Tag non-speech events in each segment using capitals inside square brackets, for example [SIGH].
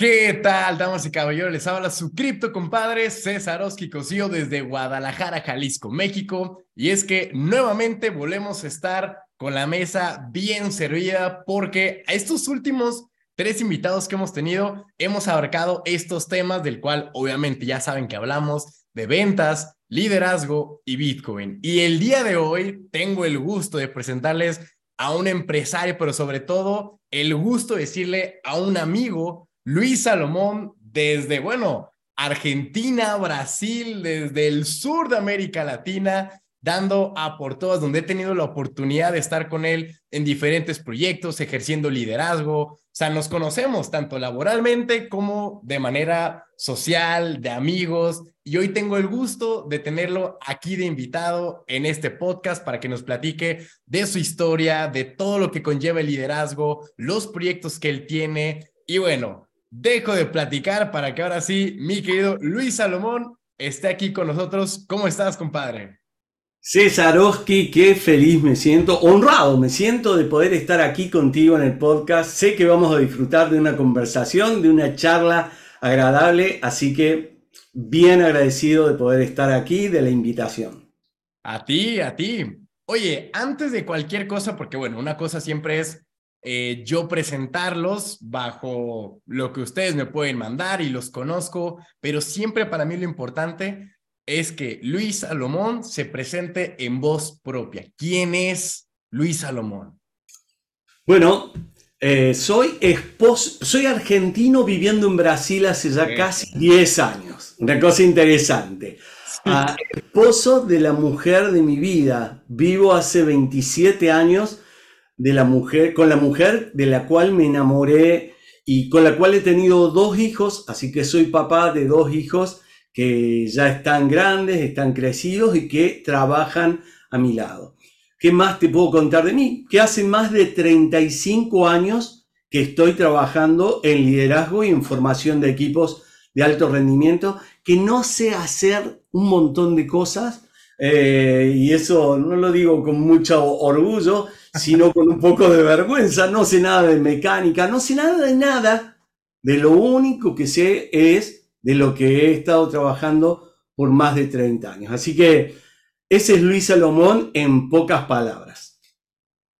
¿Qué tal, damas y caballeros? Les habla su cripto compadre César Oski Cosío desde Guadalajara, Jalisco, México. Y es que nuevamente volvemos a estar con la mesa bien servida porque a estos últimos tres invitados que hemos tenido hemos abarcado estos temas del cual obviamente ya saben que hablamos de ventas, liderazgo y Bitcoin. Y el día de hoy tengo el gusto de presentarles a un empresario, pero sobre todo el gusto de decirle a un amigo Luis Salomón desde, bueno, Argentina, Brasil, desde el sur de América Latina, dando a por todas, donde he tenido la oportunidad de estar con él en diferentes proyectos, ejerciendo liderazgo. O sea, nos conocemos tanto laboralmente como de manera social, de amigos. Y hoy tengo el gusto de tenerlo aquí de invitado en este podcast para que nos platique de su historia, de todo lo que conlleva el liderazgo, los proyectos que él tiene. Y bueno, dejo de platicar para que ahora sí mi querido Luis Salomón esté aquí con nosotros. ¿Cómo estás, compadre? César Oski, qué feliz me siento, honrado me siento de poder estar aquí contigo en el podcast. Sé que vamos a disfrutar de una conversación, de una charla agradable, así que bien agradecido de poder estar aquí, de la invitación. A ti, a ti. Oye, antes de cualquier cosa, porque bueno, una cosa siempre es eh, yo presentarlos bajo lo que ustedes me pueden mandar y los conozco, pero siempre para mí lo importante es que Luis Salomón se presente en voz propia. ¿Quién es Luis Salomón? Bueno, eh, soy esposo, soy argentino viviendo en Brasil hace ya casi 10 años. Una cosa interesante. Ah, esposo de la mujer de mi vida. Vivo hace 27 años de la mujer, con la mujer de la cual me enamoré y con la cual he tenido dos hijos, así que soy papá de dos hijos que ya están grandes, están crecidos y que trabajan a mi lado. ¿Qué más te puedo contar de mí? Que hace más de 35 años que estoy trabajando en liderazgo y en formación de equipos de alto rendimiento, que no sé hacer un montón de cosas, eh, y eso no lo digo con mucho orgullo, sino con un poco de vergüenza. No sé nada de mecánica, no sé nada de nada. De lo único que sé es de lo que he estado trabajando por más de 30 años. Así que ese es Luis Salomón en pocas palabras.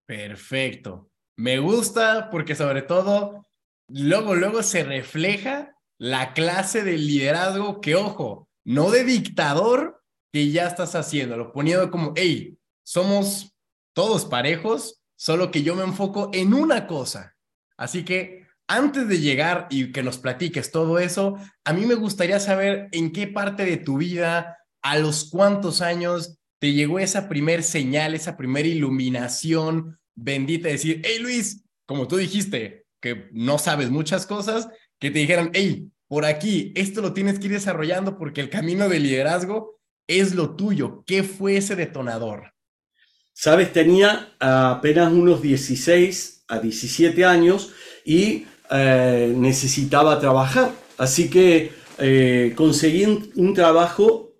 Perfecto. Me gusta porque sobre todo luego, luego se refleja la clase de liderazgo que, ojo, no de dictador que ya estás haciendo, poniendo como, hey, somos todos parejos, solo que yo me enfoco en una cosa. Así que antes de llegar y que nos platiques todo eso, a mí me gustaría saber en qué parte de tu vida, a los cuántos años te llegó esa primer señal, esa primera iluminación bendita de decir, hey Luis, como tú dijiste, que no sabes muchas cosas, que te dijeran, hey, por aquí, esto lo tienes que ir desarrollando porque el camino del liderazgo es lo tuyo. ¿Qué fue ese detonador? Sabes, tenía apenas unos 16 a 17 años y eh, necesitaba trabajar. Así que eh, conseguí un, trabajo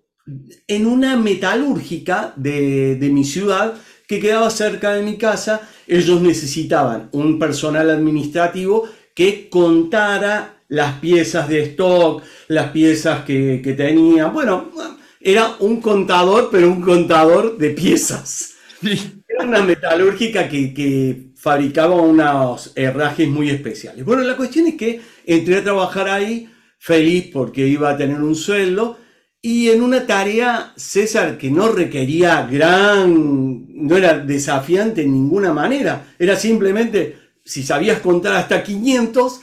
en una metalúrgica de, mi ciudad que quedaba cerca de mi casa. Ellos necesitaban un personal administrativo que contara las piezas de stock, las piezas que, que tenía. Bueno, era un contador, pero un contador de piezas. Era una metalúrgica que, fabricaba unos herrajes muy especiales. Bueno, la cuestión es que entré a trabajar ahí feliz porque iba a tener un sueldo y en una tarea, César, que no requería gran, no era desafiante en ninguna manera, era simplemente, si sabías contar hasta 500,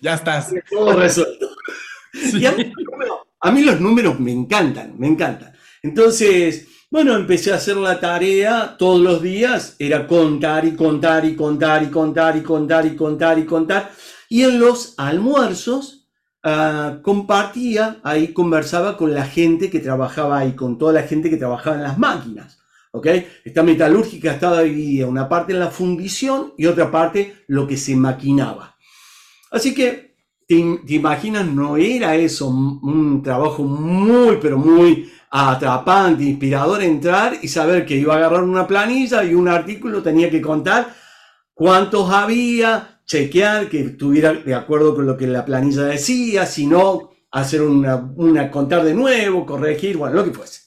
ya estás. Todo resuelto. a mí los números me encantan, me encantan. Entonces, bueno, empecé a hacer la tarea todos los días, era contar y contar y contar y contar y contar y contar y contar. Y en los almuerzos ah, compartía, ahí conversaba con la gente que trabajaba ahí, con toda la gente que trabajaba en las máquinas. ¿ok? Esta metalúrgica estaba dividida, una parte en la fundición y otra parte lo que se maquinaba. Así que, te, imaginas, no era eso un trabajo muy, pero muy atrapante, inspirador entrar y saber que iba a agarrar una planilla y un artículo tenía que contar cuántos había, chequear que estuviera de acuerdo con lo que la planilla decía, si no, hacer una, una contar de nuevo, corregir, bueno, lo que fuese.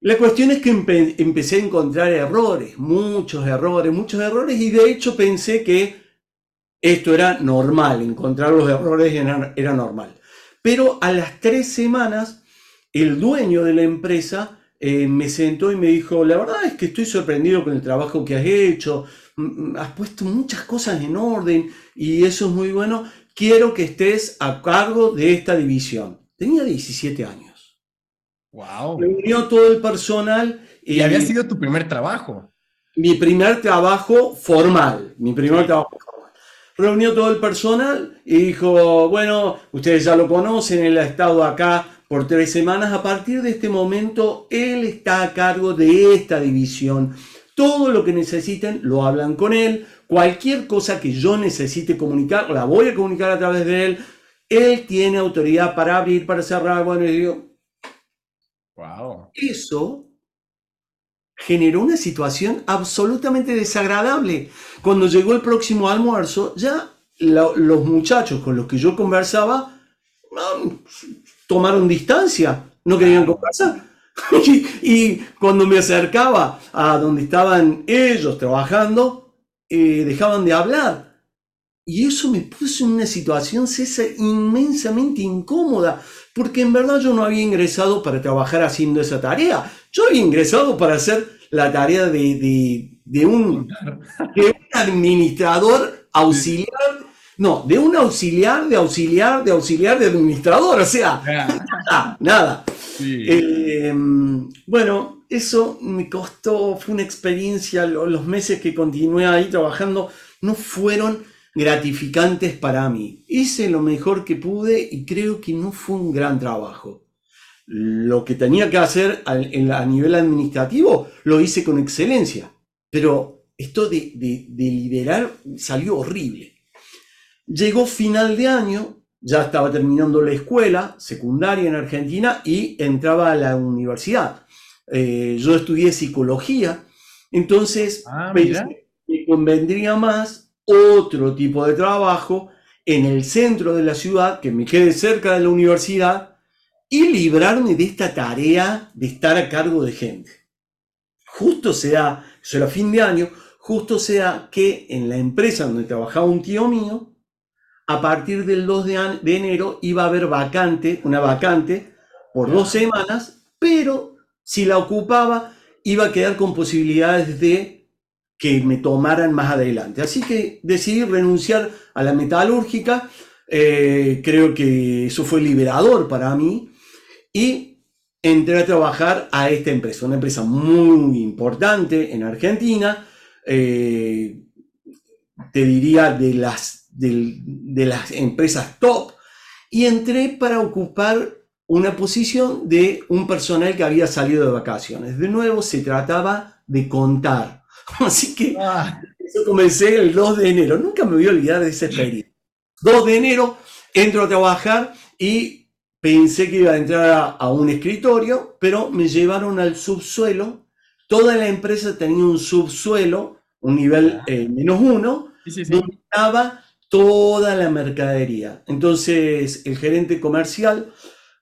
La cuestión es que empecé a encontrar errores, muchos errores, muchos errores, y de hecho pensé que esto era normal, encontrar los errores era, normal. Pero a las tres semanas, el dueño de la empresa eh, me sentó y me dijo, la verdad es que estoy sorprendido con el trabajo que has hecho, has puesto muchas cosas en orden y eso es muy bueno, quiero que estés a cargo de esta división. Tenía 17 años. Wow. Reunió todo el personal. Y, había sido tu primer trabajo. Mi primer trabajo formal. Mi primer trabajo formal. Reunió todo el personal y dijo, bueno, ustedes ya lo conocen, él ha estado acá por tres semanas. A partir de este momento, él está a cargo de esta división. Todo lo que necesiten lo hablan con él. Cualquier cosa que yo necesite comunicar, la voy a comunicar a través de él. Él tiene autoridad para abrir, para cerrar. Bueno, y digo, wow. Eso generó una situación absolutamente desagradable. Cuando llegó el próximo almuerzo, ya los muchachos con los que yo conversaba tomaron distancia, no querían conversar. [LAUGHS] y, cuando me acercaba a donde estaban ellos trabajando, eh, dejaban de hablar. Y eso me puso en una situación César, inmensamente incómoda, porque en verdad yo no había ingresado para trabajar haciendo esa tarea. Yo había ingresado para hacer la tarea de, de, un, de un administrador auxiliar. No, de un auxiliar, de auxiliar, de auxiliar, de administrador, o sea, nada. Eh, bueno, eso me costó, fue una experiencia, los meses que continué ahí trabajando no fueron gratificantes para mí. Hice lo mejor que pude y creo que no fue un gran trabajo. Lo que tenía que hacer a, nivel administrativo lo hice con excelencia, pero esto de liderar salió horrible. Llegó final de año, ya estaba terminando la escuela secundaria en Argentina y entraba a la universidad. Eh, yo estudié psicología, entonces ah, me convendría más otro tipo de trabajo en el centro de la ciudad, que me quede cerca de la universidad y librarme de esta tarea de estar a cargo de gente. Justo sea, eso era fin de año, justo sea que en la empresa donde trabajaba un tío mío, a partir del 2 de, enero iba a haber vacante, una vacante por dos semanas, pero si la ocupaba iba a quedar con posibilidades de que me tomaran más adelante. Así que decidí renunciar a la metalúrgica, eh, creo que eso fue liberador para mí y entré a trabajar a esta empresa, una empresa muy importante en Argentina, eh, te diría de las de las empresas top y entré para ocupar una posición de un personal que había salido de vacaciones. De nuevo, se trataba de contar. [LAUGHS] Así que ah. eso comencé el 2 de enero. Nunca me voy a olvidar de esa experiencia. 2 de enero entro a trabajar y pensé que iba a entrar a, un escritorio, pero me llevaron al subsuelo. Toda la empresa tenía un subsuelo, un nivel eh, menos uno, donde estaba toda la mercadería. Entonces, el gerente comercial,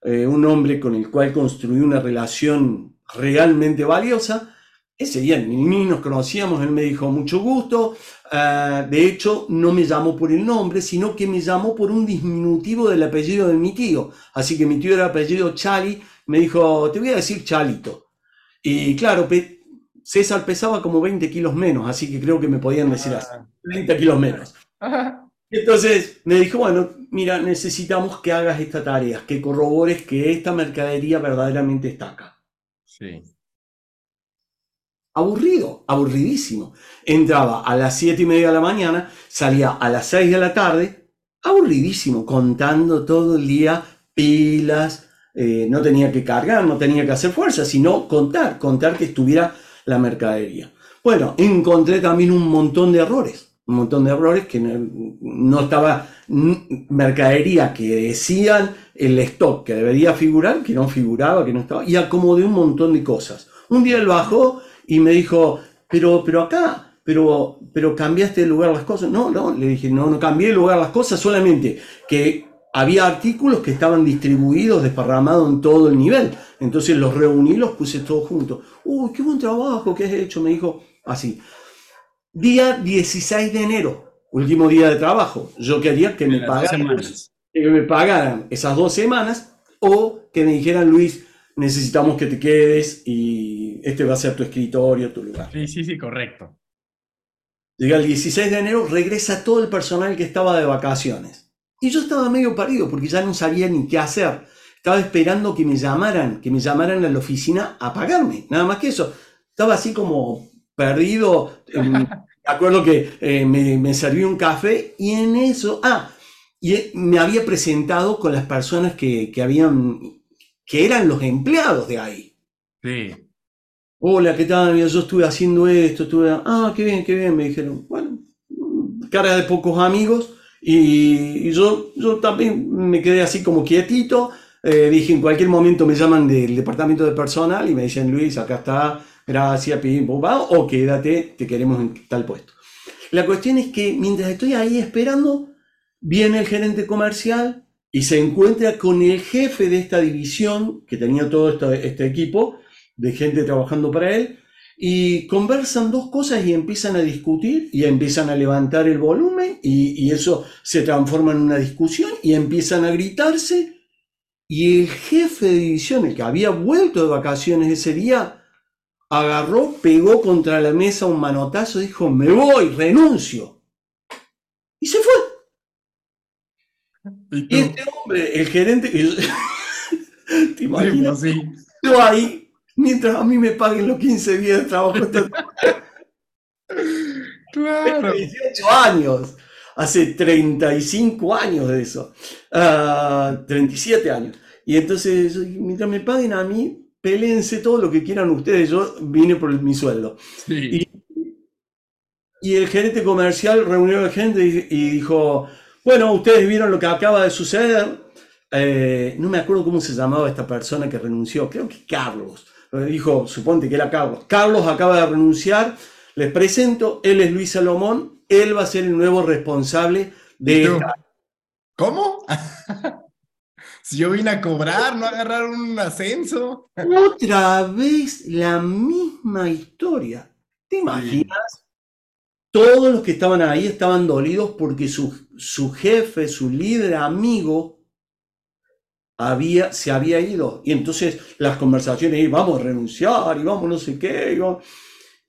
eh, un hombre con el cual construí una relación realmente valiosa, ese día ni, nos conocíamos, él me dijo mucho gusto, ah, de hecho no me llamó por el nombre, sino que me llamó por un diminutivo del apellido de mi tío, así que mi tío era apellido Chali, me dijo, te voy a decir Chalito. Y claro, César pesaba como 20 kilos menos, así que creo que me podían decir así, 30 kilos menos. [LAUGHS] Entonces me dijo, bueno, mira, necesitamos que hagas esta tarea, que corrobores que esta mercadería verdaderamente está acá. Sí. Aburrido, aburridísimo. Entraba a las siete y media de la mañana, salía a las 6 de la tarde, aburridísimo, contando todo el día pilas, eh, no tenía que cargar, no tenía que hacer fuerza, sino contar, contar que estuviera la mercadería. Bueno, encontré también un montón de errores un montón de errores que no, estaba mercadería que decían el stock que debería figurar, que no figuraba, que no estaba, y acomodé un montón de cosas. Un día él bajó y me dijo, pero, pero acá, pero, pero cambiaste de lugar las cosas. No, no, le dije, no, no cambié de lugar las cosas, solamente que había artículos que estaban distribuidos, desparramados en todo el nivel. Entonces los reuní, los puse todos juntos. Uy, qué buen trabajo que has hecho, me dijo así. Día 16 de enero, último día de trabajo. Yo quería que me pagaran, que me pagaran esas dos semanas o que me dijeran, Luis, necesitamos que te quedes y este va a ser tu escritorio, tu lugar. Sí, sí, sí, correcto. Llega el 16 de enero, regresa todo el personal que estaba de vacaciones. Y yo estaba medio parido porque ya no sabía ni qué hacer. Estaba esperando que me llamaran, que me llamaran a la oficina a pagarme, nada más que eso. Estaba así como perdido. [LAUGHS] Me acuerdo que eh, me, me serví un café y en eso, ah, y me había presentado con las personas que, que habían, que eran los empleados de ahí. Sí. Hola, ¿qué tal? Yo estuve haciendo esto, estuve, ah, qué bien, qué bien, me dijeron. Bueno, cara de pocos amigos y, yo, yo también me quedé así como quietito. Eh, dije, en cualquier momento me llaman del departamento de personal y me dicen, Luis, acá está, gracias, pim, o quédate, te queremos en tal puesto. La cuestión es que mientras estoy ahí esperando, viene el gerente comercial y se encuentra con el jefe de esta división, que tenía todo este, equipo, de gente trabajando para él y conversan dos cosas y empiezan a discutir y empiezan a levantar el volumen y, y, eso se transforma en una discusión y empiezan a gritarse y el jefe de división, el que había vuelto de vacaciones ese día, agarró, pegó contra la mesa un manotazo, dijo, me voy, renuncio. Y se fue. Y, este hombre, el gerente, [LAUGHS] ¿te imaginas? Sí, Yo ahí mientras a mí me paguen los 15 días de trabajo. [LAUGHS] claro. 18 años, hace 35 años de eso, 37 ah, años. Y entonces, mientras me paguen a mí, peleense todo lo que quieran ustedes, yo vine por mi sueldo. Y, el gerente comercial reunió a la gente y, dijo, bueno, ustedes vieron lo que acaba de suceder. Eh, no me acuerdo cómo se llamaba esta persona que renunció, creo que Carlos dijo, suponte que era Carlos. Carlos acaba de renunciar, les presento, él es Luis Salomón, él va a ser el nuevo responsable de... ¿Cómo? [LAUGHS] si yo vine a cobrar, no a agarrar un ascenso. Otra vez la misma historia. ¿Te imaginas? Todos los que estaban ahí estaban dolidos porque su, su jefe, su líder, amigo, había, se había ido. Y entonces las conversaciones, vamos a renunciar y vamos no sé qué.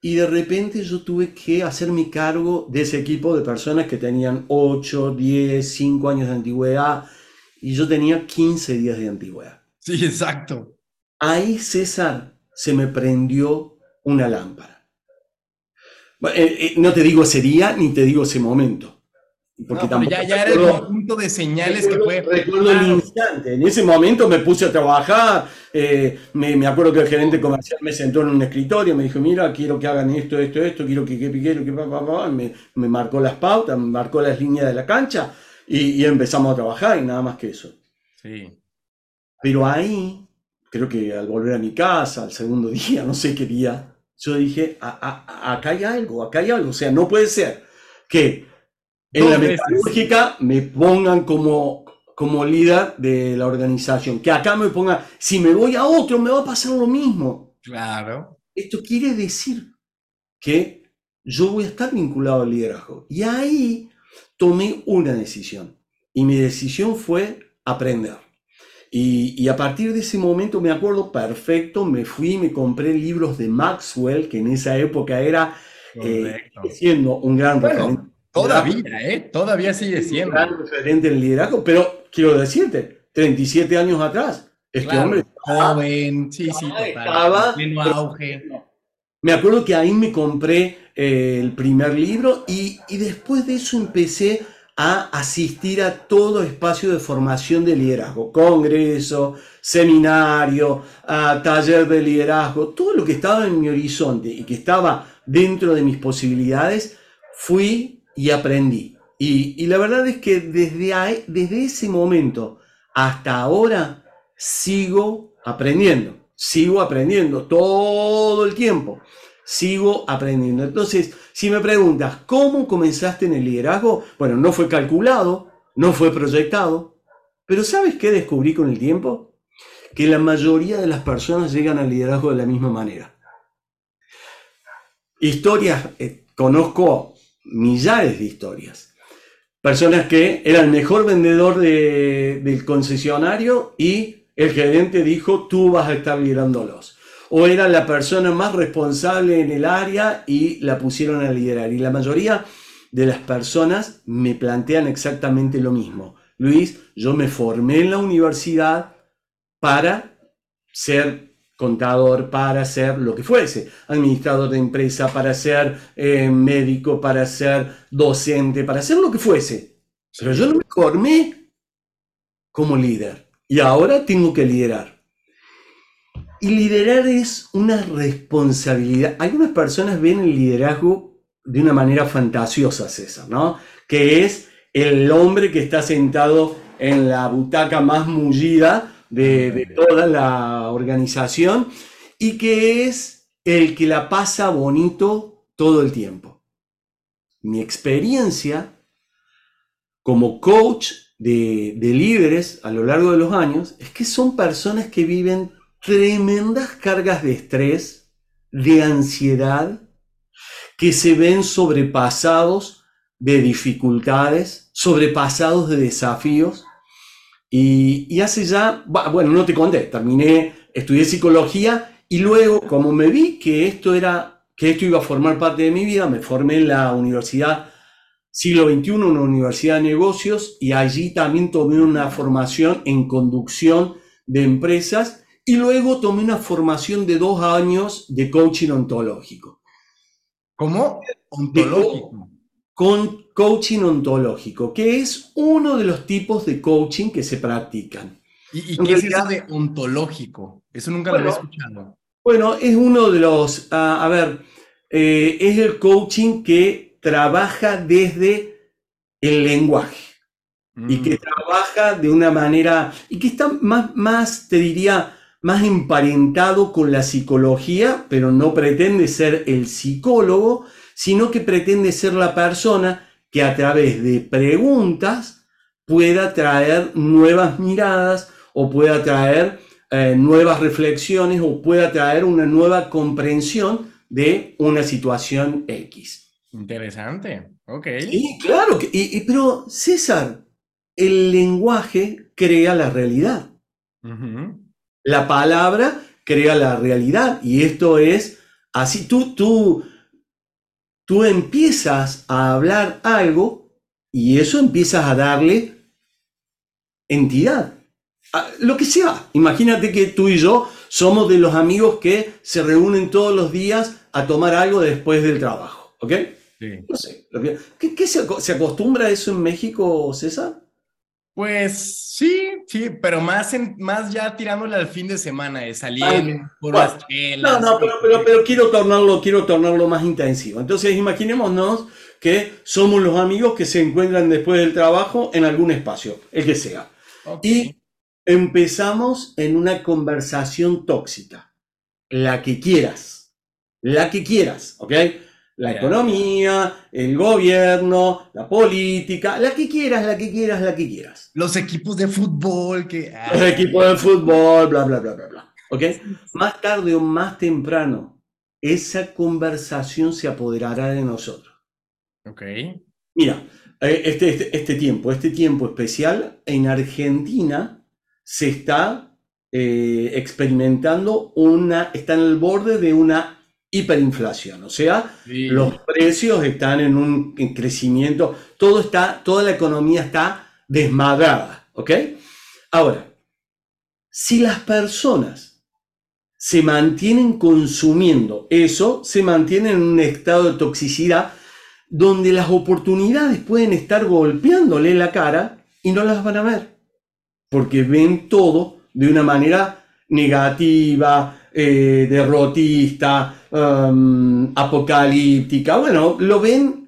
Y de repente yo tuve que hacerme cargo de ese equipo de personas que tenían 8, 10, 5 años de antigüedad y yo tenía 15 días de antigüedad. Sí, exacto. Ahí, César, se me prendió una lámpara. Eh, eh, no te digo ese día ni te digo ese momento. Porque ya, ya era el conjunto de señales que fue. Recuerdo el instante. En ese momento me puse a trabajar. Eh, me, me, acuerdo que el gerente comercial me sentó en un escritorio. Me dijo: Mira, quiero que hagan esto, esto, esto. Quiero que, que, quiero que, pa, Me, me, marcó las pautas, me marcó las líneas de la cancha. Y, y, empezamos a trabajar y nada más que eso. Sí. Pero ahí, creo que al volver a mi casa, al segundo [LAUGHS] día, no sé qué día, yo dije: Acá hay algo, acá hay algo. O sea, no puede ser que en la metalúrgica me pongan como, como líder de la organización. Que acá me ponga, si me voy a otro, me va a pasar lo mismo. Claro. Esto quiere decir que yo voy a estar vinculado al liderazgo. Y ahí tomé una decisión. Y mi decisión fue aprender. Y, y, a partir de ese momento me acuerdo perfecto, me fui, me compré libros de Maxwell, que en esa época era eh, siendo un gran referente Todavía, ¿eh? Todavía sigue siendo. Un gran referente en liderazgo, pero quiero decirte, 37 años atrás, este hombre. Joven, sí, sí, Estaba, auge. Me acuerdo que ahí me compré eh, el primer libro y, y después de eso empecé a asistir a todo espacio de formación de liderazgo, congreso, seminario, a taller de liderazgo, todo lo que estaba en mi horizonte y que estaba dentro de mis posibilidades, fui y aprendí. Y, la verdad es que desde, desde ese momento hasta ahora sigo aprendiendo, sigo aprendiendo todo el tiempo. sigo aprendiendo. Entonces, si me preguntas, ¿cómo comenzaste en el liderazgo? Bueno, no fue calculado, no fue proyectado, pero ¿sabes qué descubrí con el tiempo? Que la mayoría de las personas llegan al liderazgo de la misma manera. Historias, eh, conozco millares de historias. Personas que era el mejor vendedor del concesionario y el gerente dijo, tú vas a estar liderándolos o era la persona más responsable en el área y la pusieron a liderar. Y la mayoría de las personas me plantean exactamente lo mismo. Luis, yo me formé en la universidad para ser contador, para ser lo que fuese, administrador de empresa, para ser eh, médico, para ser docente, para ser lo que fuese. Pero yo no me formé como líder y ahora tengo que liderar. Y liderar es una responsabilidad. Algunas personas ven el liderazgo de una manera fantasiosa, César, ¿no? Que es el hombre que está sentado en la butaca más mullida de, toda la organización y que es el que la pasa bonito todo el tiempo. Mi experiencia como coach de, de líderes a lo largo de los años es que son personas que viven tremendas cargas de estrés, de ansiedad, que se ven sobrepasados de dificultades, sobrepasados de desafíos. Y, hace ya, bueno, no te conté, terminé, estudié psicología y luego, como me vi que esto era, que esto iba a formar parte de mi vida, me formé en la Universidad Siglo XXI, una universidad de negocios, y allí también tomé una formación en conducción de empresas y luego tomé una formación de dos años de coaching ontológico. ¿Cómo? Ontológico. con coaching ontológico, que es uno de los tipos de coaching que se practican. ¿Y, qué es eso de ontológico? Eso nunca lo había escuchado. Bueno, es uno de los, ah, a ver, eh, es el coaching que trabaja desde el lenguaje y que mm. trabaja de una manera, y que está más, más, te diría, más emparentado con la psicología, pero no pretende ser el psicólogo, sino que pretende ser la persona que a través de preguntas pueda traer nuevas miradas o pueda traer eh, nuevas reflexiones o pueda traer una nueva comprensión de una situación X. Interesante, ok. Sí, claro, y, pero César, el lenguaje crea la realidad. La palabra crea la realidad y esto es así. Tú, tú, tú empiezas a hablar algo y eso empiezas a darle entidad. lo que sea. Imagínate que tú y yo somos de los amigos que se reúnen todos los días a tomar algo después del trabajo. ¿Ok? No sé. ¿Qué, se, se, acostumbra a eso en México, César? Pues sí, sí, pero más, en, más ya tirándole al fin de semana, de salir por las No, no, pero, pero, quiero, tornarlo, quiero tornarlo más intensivo. Entonces, imaginémonos que somos los amigos que se encuentran después del trabajo en algún espacio, el que sea. Y empezamos en una conversación tóxica, la que quieras, la que quieras, ¿ok? La economía, el gobierno, la política, la que quieras, la que quieras, la que quieras. Los equipos de fútbol que... Los equipos de fútbol, bla, bla, bla, bla, bla. ¿Ok? Más tarde o más temprano, esa conversación se apoderará de nosotros. Ok. Mira, eh, este, este, este tiempo, este tiempo especial en Argentina se está eh, experimentando una, está en el borde de una hiperinflación, o sea, los precios están en un crecimiento, todo está, toda la economía está desmadrada, ¿ok? Ahora, si las personas se mantienen consumiendo eso, se mantienen en un estado de toxicidad donde las oportunidades pueden estar golpeándole la cara y no las van a ver, porque ven todo de una manera negativa, eh, derrotista, um, apocalíptica. Bueno, lo ven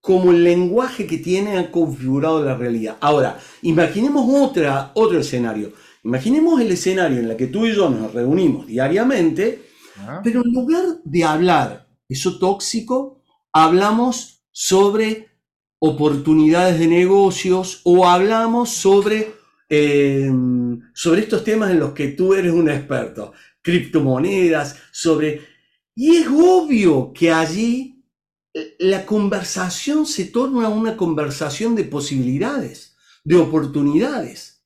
como el lenguaje que tiene configurado la realidad. Ahora, imaginemos otra, otro escenario. Imaginemos el escenario en el que tú y yo nos reunimos diariamente Ah. Pero en lugar de hablar eso tóxico, hablamos sobre oportunidades de negocios o hablamos sobre, em, sobre estos temas en los que tú eres un experto, criptomonedas, sobre... Y es obvio que allí eh, la conversación se torna una conversación de posibilidades, de oportunidades.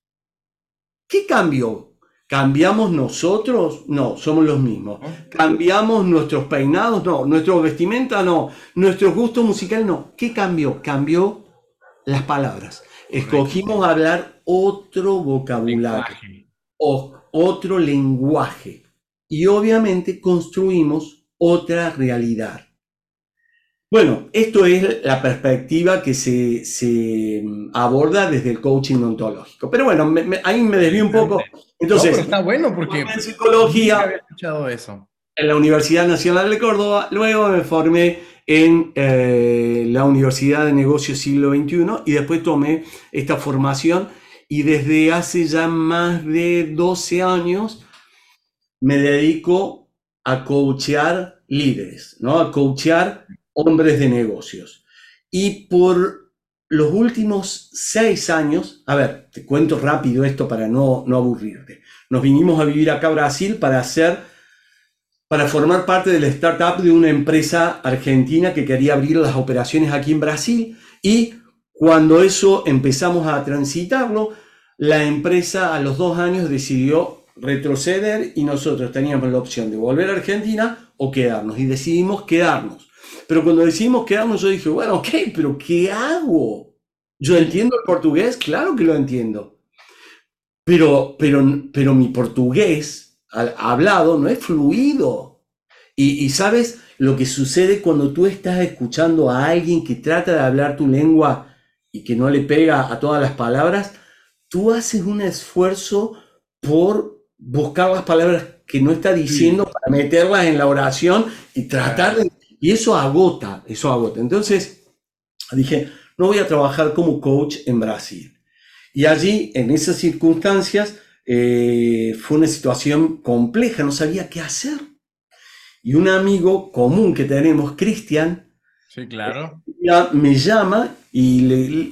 ¿Qué cambió? ¿Cambiamos nosotros? No, somos los mismos. ¿Cambiamos nuestros peinados? No. ¿Nuestro vestimenta? No. ¿Nuestro gusto musical? No. ¿Qué cambió? Cambió las palabras. Escogimos hablar otro vocabulario, o otro lenguaje. Y obviamente construimos otra realidad. Bueno, esto es la perspectiva que se, mm, aborda desde el coaching ontológico. Pero bueno, ahí me desvío un poco. Entonces, está bueno porque en psicología había escuchado eso. En la Universidad Nacional de Córdoba, luego me formé en eh, la Universidad de Negocios Siglo XXI y después tomé esta formación y desde hace ya más de 12 años me dedico a coachear líderes, ¿no? A coachear hombres de negocios. Y por los últimos seis años, a ver, te cuento rápido esto para no, no aburrirte. Nos vinimos a vivir acá a Brasil para hacer, para formar parte de la startup de una empresa argentina que quería abrir las operaciones aquí en Brasil. Y cuando eso empezamos a transitarlo, la empresa a los dos años decidió retroceder y nosotros teníamos la opción de volver a Argentina o quedarnos. Y decidimos quedarnos. Pero cuando decidimos quedarnos, yo dije, bueno, ok, pero ¿qué hago? Yo entiendo el portugués, claro que lo entiendo. Pero, pero, pero mi portugués hablado no es fluido. Y, y sabes lo que sucede cuando tú estás escuchando a alguien que trata de hablar tu lengua y que no le pega a todas las palabras, tú haces un esfuerzo por buscar las palabras que no está diciendo para meterlas en la oración y tratar de y eso agota, eso agota. Entonces dije, no voy a trabajar como coach en Brasil. Y allí, en esas circunstancias, eh, fue una situación compleja, no sabía qué hacer. Y un amigo común que tenemos, Cristian, sí, claro. me llama y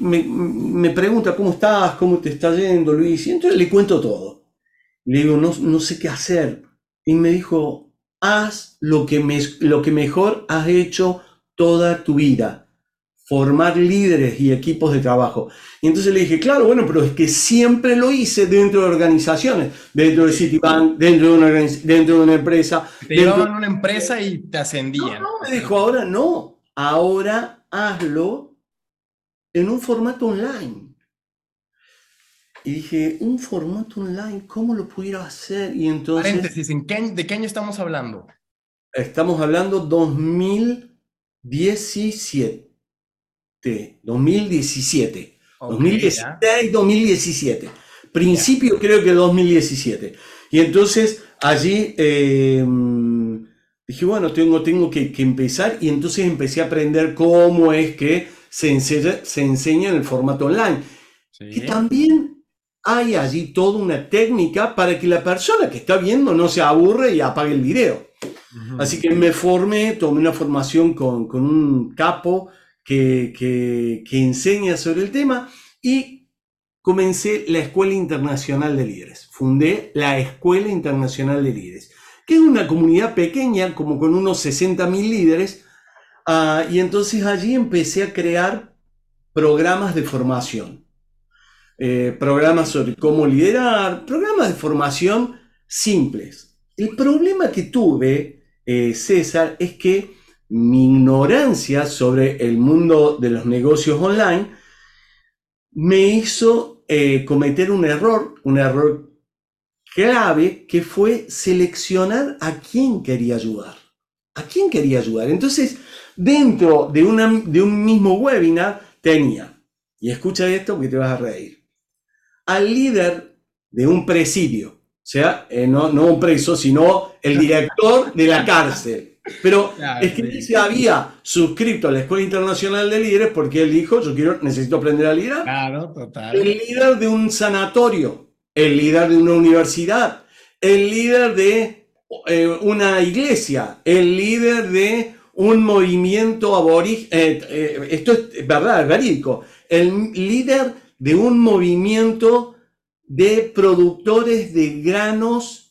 me, pregunta, ¿cómo estás? ¿Cómo te está yendo, Luis? Y entonces le cuento todo. Le digo, no, no sé qué hacer. Y me dijo, haz lo que, me, lo que mejor has hecho toda tu vida, formar líderes y equipos de trabajo. Y entonces le dije, claro, bueno, pero es que siempre lo hice dentro de organizaciones, dentro de Citibank, dentro de una, dentro de una empresa. Te llevaban una empresa y te ascendían. No, me dijo, ahora no, ahora hazlo en un formato online. Y dije, un formato online, ¿cómo lo pudiera hacer? Y entonces... Paréntesis, ¿de qué año estamos hablando? Estamos hablando 2017. 2017. 2016, 2017. Principio creo que 2017. Y entonces allí em, dije, bueno, tengo, tengo que, empezar y entonces empecé a aprender cómo es que se enseña, se enseña en el formato online. Que también hay allí toda una técnica para que la persona que está viendo no se aburre y apague el video. Así que me formé, tomé una formación con, con un capo que, que, que, enseña sobre el tema y comencé la Escuela Internacional de Líderes. Fundé la Escuela Internacional de Líderes, que es una comunidad pequeña, como con unos 60.000 líderes, uh, y entonces allí empecé a crear programas de formación. Eh, programas sobre cómo liderar, programas de formación simples. El problema que tuve, eh, César, es que mi ignorancia sobre el mundo de los negocios online me hizo eh, cometer un error, un error clave, que fue seleccionar a quién quería ayudar. ¿A quién quería ayudar? Entonces, dentro de, de un mismo webinar tenía, y escucha esto que te vas a reír, al líder de un presidio, o sea, eh, no, no, un preso, sino el director de la cárcel. Pero es que se había suscrito a la Escuela Internacional de Líderes porque él dijo, yo quiero, necesito aprender a liderar. Claro, total. El líder de un sanatorio, el líder de una universidad, el líder de eh, una iglesia, el líder de un movimiento aborigen, eh, eh, esto es verdad, es verídico, el líder de un movimiento de productores de granos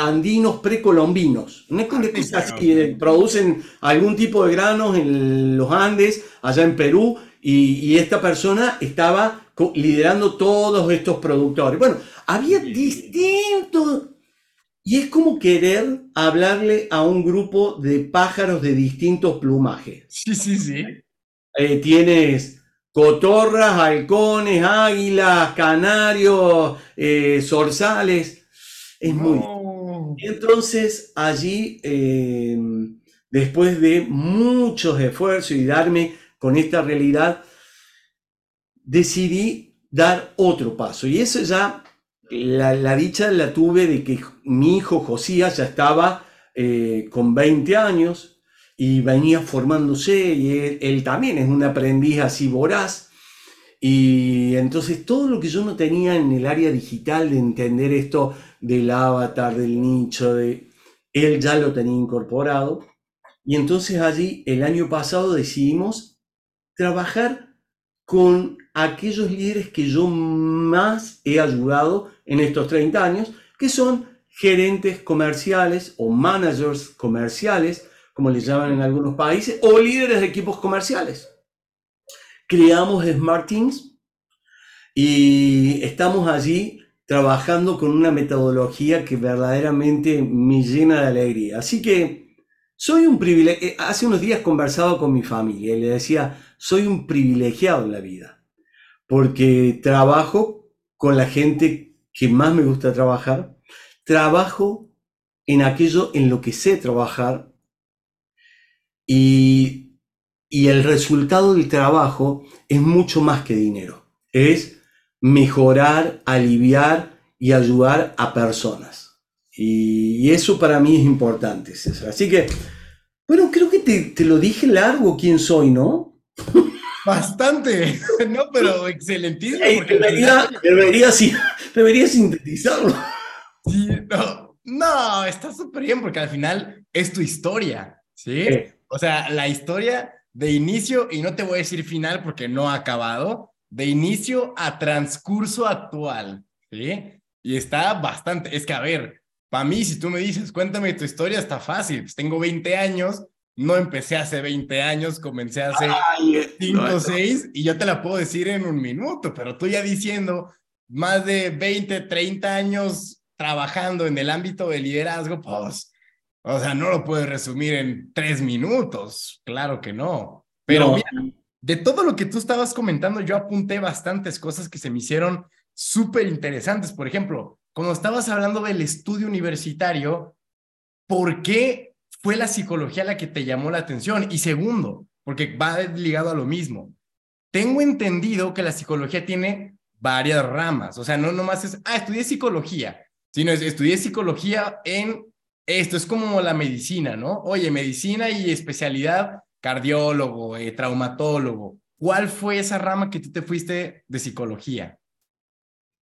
andinos precolombinos. No es que producen algún tipo de granos en los Andes, allá en Perú, y, esta persona estaba liderando todos estos productores. Bueno, había distintos... Y es como querer hablarle a un grupo de pájaros de distintos plumajes. Sí, sí, sí. Eh, tienes cotorras, halcones, águilas, canarios, eh, zorzales. Es muy... Entonces allí, eh, después de muchos esfuerzos y darme con esta realidad, decidí dar otro paso. Y eso ya, la, dicha la tuve de que mi hijo Josías ya estaba eh, con 20 años y venía formándose y él, también es un aprendiz así voraz. Y entonces todo lo que yo no tenía en el área digital de entender esto del avatar, del nicho, de, él ya lo tenía incorporado. Y entonces allí el año pasado decidimos trabajar con aquellos líderes que yo más he ayudado en estos 30 años, que son gerentes comerciales o managers comerciales, como les llaman en algunos países, o líderes de equipos comerciales. Creamos Smart Teams y estamos allí trabajando con una metodología que verdaderamente me llena de alegría. Así que soy un privilegio. Eh, hace unos días conversaba con mi familia y le decía, soy un privilegiado en la vida, porque trabajo con la gente que más me gusta trabajar, trabajo en aquello en lo que sé trabajar y, y el resultado del trabajo es mucho más que dinero, es mejorar, aliviar y ayudar a personas. Y, eso para mí es importante, César. Así que, bueno, creo que te, te lo dije largo quién soy, ¿no? [LAUGHS] Bastante, [LAUGHS] no, pero excelentísimo. debería, sintetizarlo. no, no, está súper bien porque al final es tu historia, ¿sí? O sea, la historia de inicio, y no te voy a decir final porque no ha acabado, de inicio a transcurso actual, ¿sí? Y está bastante, es que a ver, para mí, si tú me dices, cuéntame tu historia, está fácil, pues tengo 20 años, no empecé hace 20 años, comencé hace 5 o 6 y yo te la puedo decir en un minuto, pero tú ya diciendo más de 20, 30 años trabajando en el ámbito de liderazgo, pues, o sea, no lo puedes resumir en tres minutos, claro que no. Pero mira, de todo lo que tú estabas comentando, yo apunté bastantes cosas que se me hicieron súper interesantes. Por ejemplo, cuando estabas hablando del estudio universitario, ¿por qué fue la psicología la que te llamó la atención? Y segundo, porque va ligado a lo mismo, tengo entendido que la psicología tiene varias ramas, o sea, no nomás es, ah, estudié psicología, sino es, estudié psicología en esto, es como la medicina, ¿no? Oye, medicina y especialidad, cardiólogo, eh, traumatólogo. ¿Cuál fue esa rama que tú te fuiste de psicología?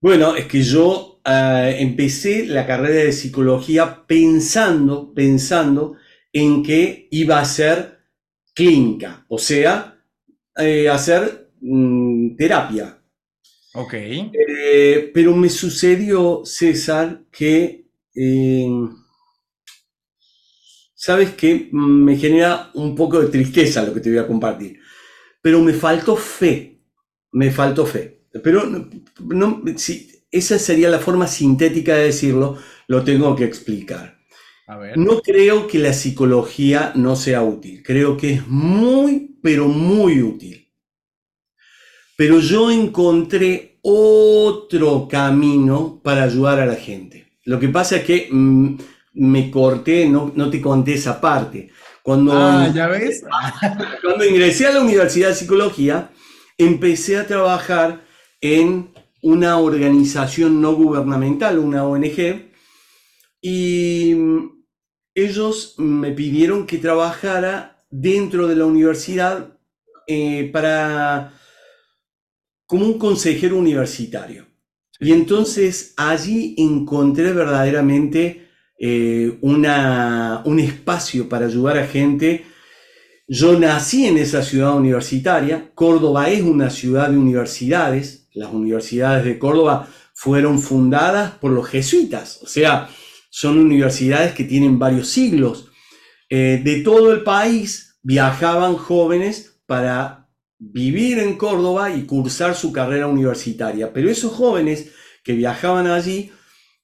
Bueno, es que yo ah, empecé la carrera de psicología pensando, pensando en que iba a ser clínica, o sea, eh, hacer mm, terapia. Ok. Eh, pero me sucedió, César, que, eh, ¿sabes qué? Me genera un poco de tristeza lo que te voy a compartir, pero me faltó fe, me faltó fe. Pero no, si esa sería la forma sintética de decirlo, lo tengo que explicar. No creo que la psicología no sea útil, creo que es muy, pero muy útil. Pero yo encontré otro camino para ayudar a la gente. Lo que pasa es que mm, me corté, no, no te conté esa parte. Cuando, ah, ¿ya ves? [LAUGHS] cuando ingresé a la Universidad de Psicología, empecé a trabajar en una organización no gubernamental, una ONG, y ellos me pidieron que trabajara dentro de la universidad eh, para como un consejero universitario. Y entonces allí encontré verdaderamente eh, un espacio para ayudar a gente. Yo nací en esa ciudad universitaria. Córdoba es una ciudad de universidades. Las universidades de Córdoba fueron fundadas por los jesuitas, o sea, son universidades que tienen varios siglos. Eh, de todo el país viajaban jóvenes para vivir en Córdoba y cursar su carrera universitaria, pero esos jóvenes que viajaban allí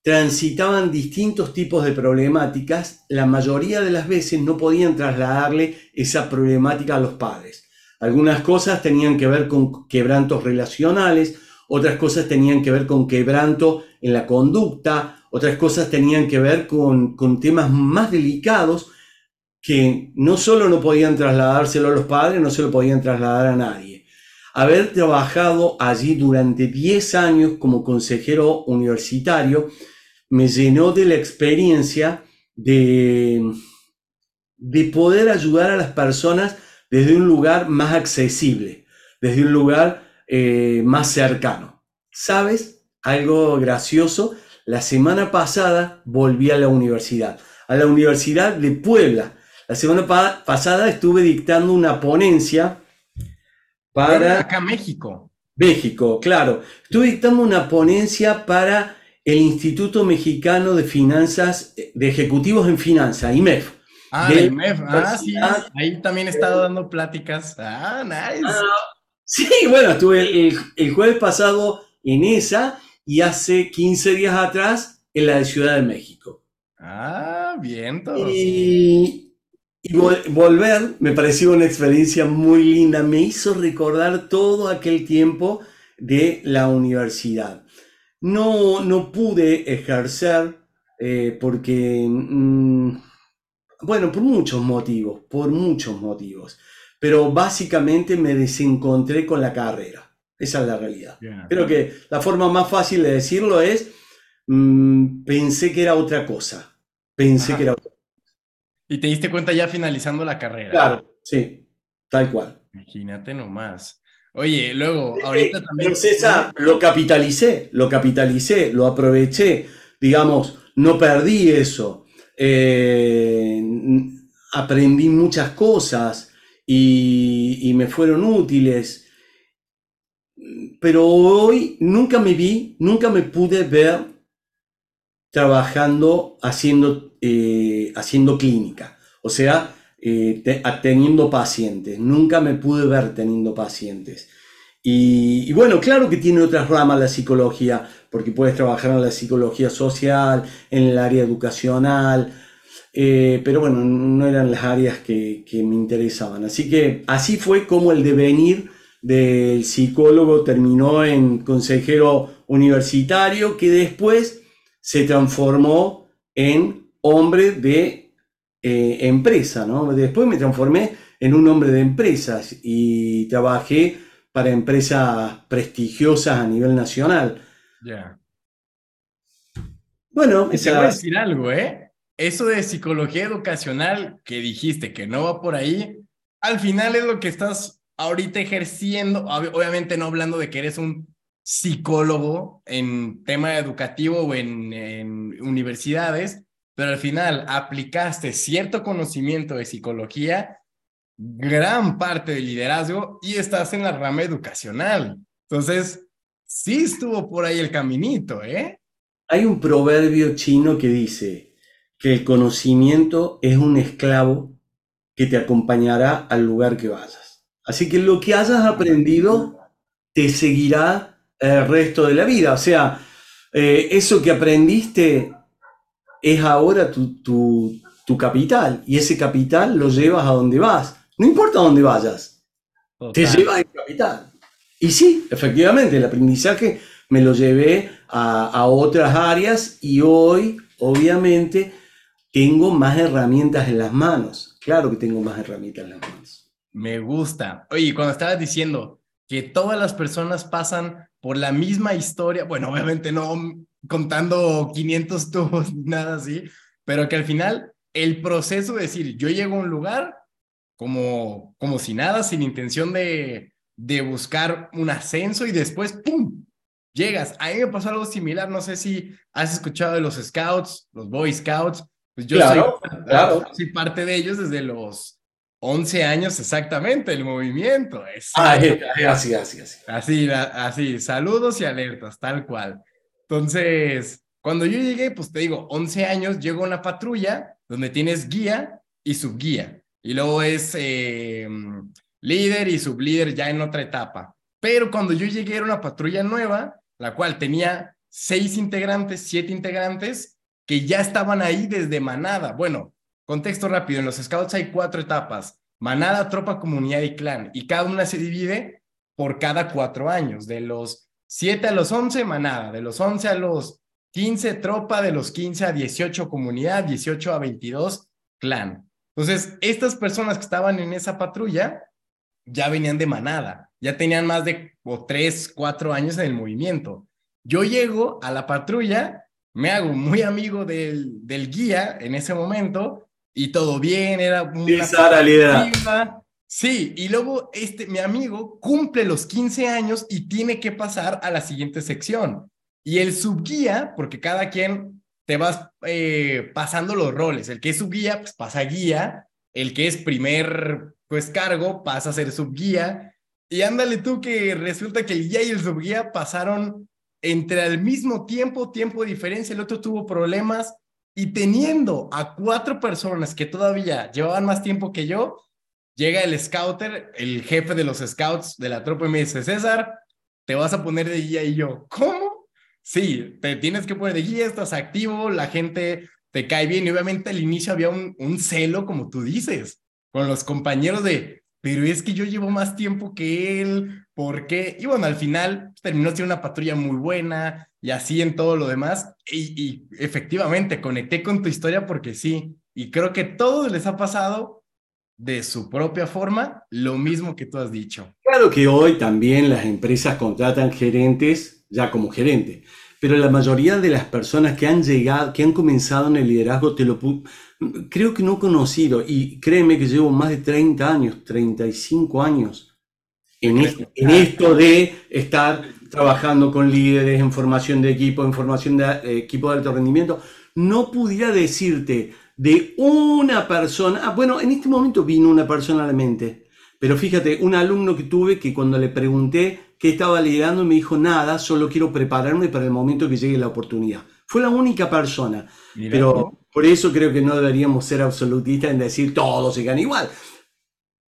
transitaban distintos tipos de problemáticas, la mayoría de las veces no podían trasladarle esa problemática a los padres. Algunas cosas tenían que ver con quebrantos relacionales, otras cosas tenían que ver con quebranto en la conducta, otras cosas tenían que ver con, temas más delicados que no solo no podían trasladárselo a los padres, no se lo podían trasladar a nadie. Haber trabajado allí durante 10 años como consejero universitario me llenó de la experiencia de, de poder ayudar a las personas desde un lugar más accesible, desde un lugar eh, más cercano. ¿Sabes? Algo gracioso. La semana pasada volví a la universidad, a la Universidad de Puebla. La semana pasada estuve dictando una ponencia para... Acá México. México, claro. Estuve dictando una ponencia para el Instituto Mexicano de Finanzas, de Ejecutivos en Finanzas, IMEF. Ah, IMEF, ah, sí, ahí también he estado dando pláticas. Ah, nice. Ah, sí, bueno, estuve el, jueves pasado en esa y hace 15 días atrás en la de Ciudad de México. Ah, bien, todos. Y, y volver me pareció una experiencia muy linda, me hizo recordar todo aquel tiempo de la universidad. No, no pude ejercer eh, porque, mm, bueno, por muchos motivos, por muchos motivos, pero básicamente me desencontré con la carrera. Esa es la realidad. Creo que la forma más fácil de decirlo es, mm, pensé que era otra cosa, pensé que era otra Y te diste cuenta ya finalizando la carrera. Claro, sí, tal cual. Imagínate nomás. Oye, luego, ahorita también. César, lo capitalicé, lo capitalicé, lo aproveché, digamos, no perdí eso. Eh, aprendí muchas cosas y, me fueron útiles. Pero hoy nunca me vi, nunca me pude ver trabajando, haciendo, eh, haciendo clínica. O sea, eh, teniendo pacientes. Nunca me pude ver teniendo pacientes. Y, bueno, claro que tiene otras ramas la psicología, porque puedes trabajar en la psicología social, en el área educacional, eh, pero bueno, no eran las áreas que, que, me interesaban. Así que así fue como el devenir del psicólogo terminó en consejero universitario, que después se transformó en hombre de eh, empresa, ¿no? Después me transformé en un hombre de empresas y trabajé para empresas prestigiosas a nivel nacional. Ya. Bueno, te voy a decir algo, ¿eh? Eso de psicología educacional que dijiste que no va por ahí, al final es lo que estás ahorita ejerciendo, obviamente no hablando de que eres un psicólogo en tema educativo o en, en universidades, pero al final aplicaste cierto conocimiento de psicología, gran parte del liderazgo y estás en la rama educacional. Entonces, sí estuvo por ahí el caminito, ¿eh? Hay un proverbio chino que dice que el conocimiento es un esclavo que te acompañará al lugar que vayas. Así que lo que hayas aprendido te seguirá el resto de la vida. O sea, eh, eso que aprendiste es ahora tu, capital y ese capital lo llevas a donde vas. No importa a dónde vayas, te llevas el capital. Y sí, efectivamente, el aprendizaje me lo llevé a, a otras áreas y hoy, obviamente, tengo más herramientas en las manos. Claro que tengo más herramientas en las manos. Me gusta. Oye, cuando estabas diciendo que todas las personas pasan por la misma historia, bueno, obviamente no contando 500 tubos, [LAUGHS] nada así, pero que al final el proceso de decir, yo llego a un lugar como, como si nada, sin intención de, de buscar un ascenso y después, ¡pum!, llegas. A mí me pasó algo similar, no sé si has escuchado de los Scouts, los Boy Scouts, pues yo claro, claro. soy parte de ellos desde los 11 años exactamente, el movimiento. Así, así, así. Así, así, saludos y alertas, tal cual. Entonces, cuando yo llegué, pues te digo, 11 años, llego a una patrulla donde tienes guía y subguía. Y luego es eh, líder y sublíder ya en otra etapa. Pero cuando yo llegué era una patrulla nueva, la cual tenía seis integrantes, siete integrantes, que ya estaban ahí desde manada. Bueno, Contexto rápido, en los scouts hay cuatro etapas, manada, tropa, comunidad y clan, y cada una se divide por cada cuatro años, de los 7 a los 11, manada, de los 11 a los 15, tropa, de los 15 a 18, comunidad, 18 a 22, clan. Entonces, estas personas que estaban en esa patrulla ya venían de manada, ya tenían más de o, 3, 4 años en el movimiento. Yo llego a la patrulla, me hago muy amigo del, del guía en ese momento y todo bien, era una realidad. Sí, y luego este, mi amigo cumple los 15 años y tiene que pasar a la siguiente sección. Y el subguía, porque cada quien te vas eh, pasando los roles. El que es subguía, pues pasa guía. El que es primer, pues cargo, pasa a ser subguía. Y ándale tú que resulta que el guía y el subguía pasaron entre al mismo tiempo, tiempo de diferencia. El otro tuvo problemas y teniendo a cuatro personas que todavía llevaban más tiempo que yo, llega el scouter, el jefe de los scouts de la tropa y me dice, César, te vas a poner de guía y yo, ¿cómo? Sí, te tienes que poner de guía, estás activo, la gente te cae bien y obviamente al inicio había un, celo, como tú dices, con los compañeros de, pero es que yo llevo más tiempo que él, ¿por qué? Y bueno, al final terminó siendo una patrulla muy buena, y así en todo lo demás. Y, efectivamente, conecté con tu historia porque sí, y creo que todos les ha pasado de su propia forma lo mismo que tú has dicho. Claro que hoy también las empresas contratan gerentes ya como gerente, pero la mayoría de las personas que han llegado, que han comenzado en el liderazgo, te lo creo que no he conocido y créeme que llevo más de 30 años, 35 años en, en esto de estar trabajando con líderes en formación de equipo, en formación de eh, equipo de alto rendimiento, no pudiera decirte de una persona, ah, bueno, en este momento vino una persona a la mente, pero fíjate, un alumno que tuve que cuando le pregunté qué estaba liderando me dijo nada, solo quiero prepararme para el momento que llegue la oportunidad. Fue la única persona, pero por eso creo que no deberíamos ser absolutistas en decir todos se ganan igual.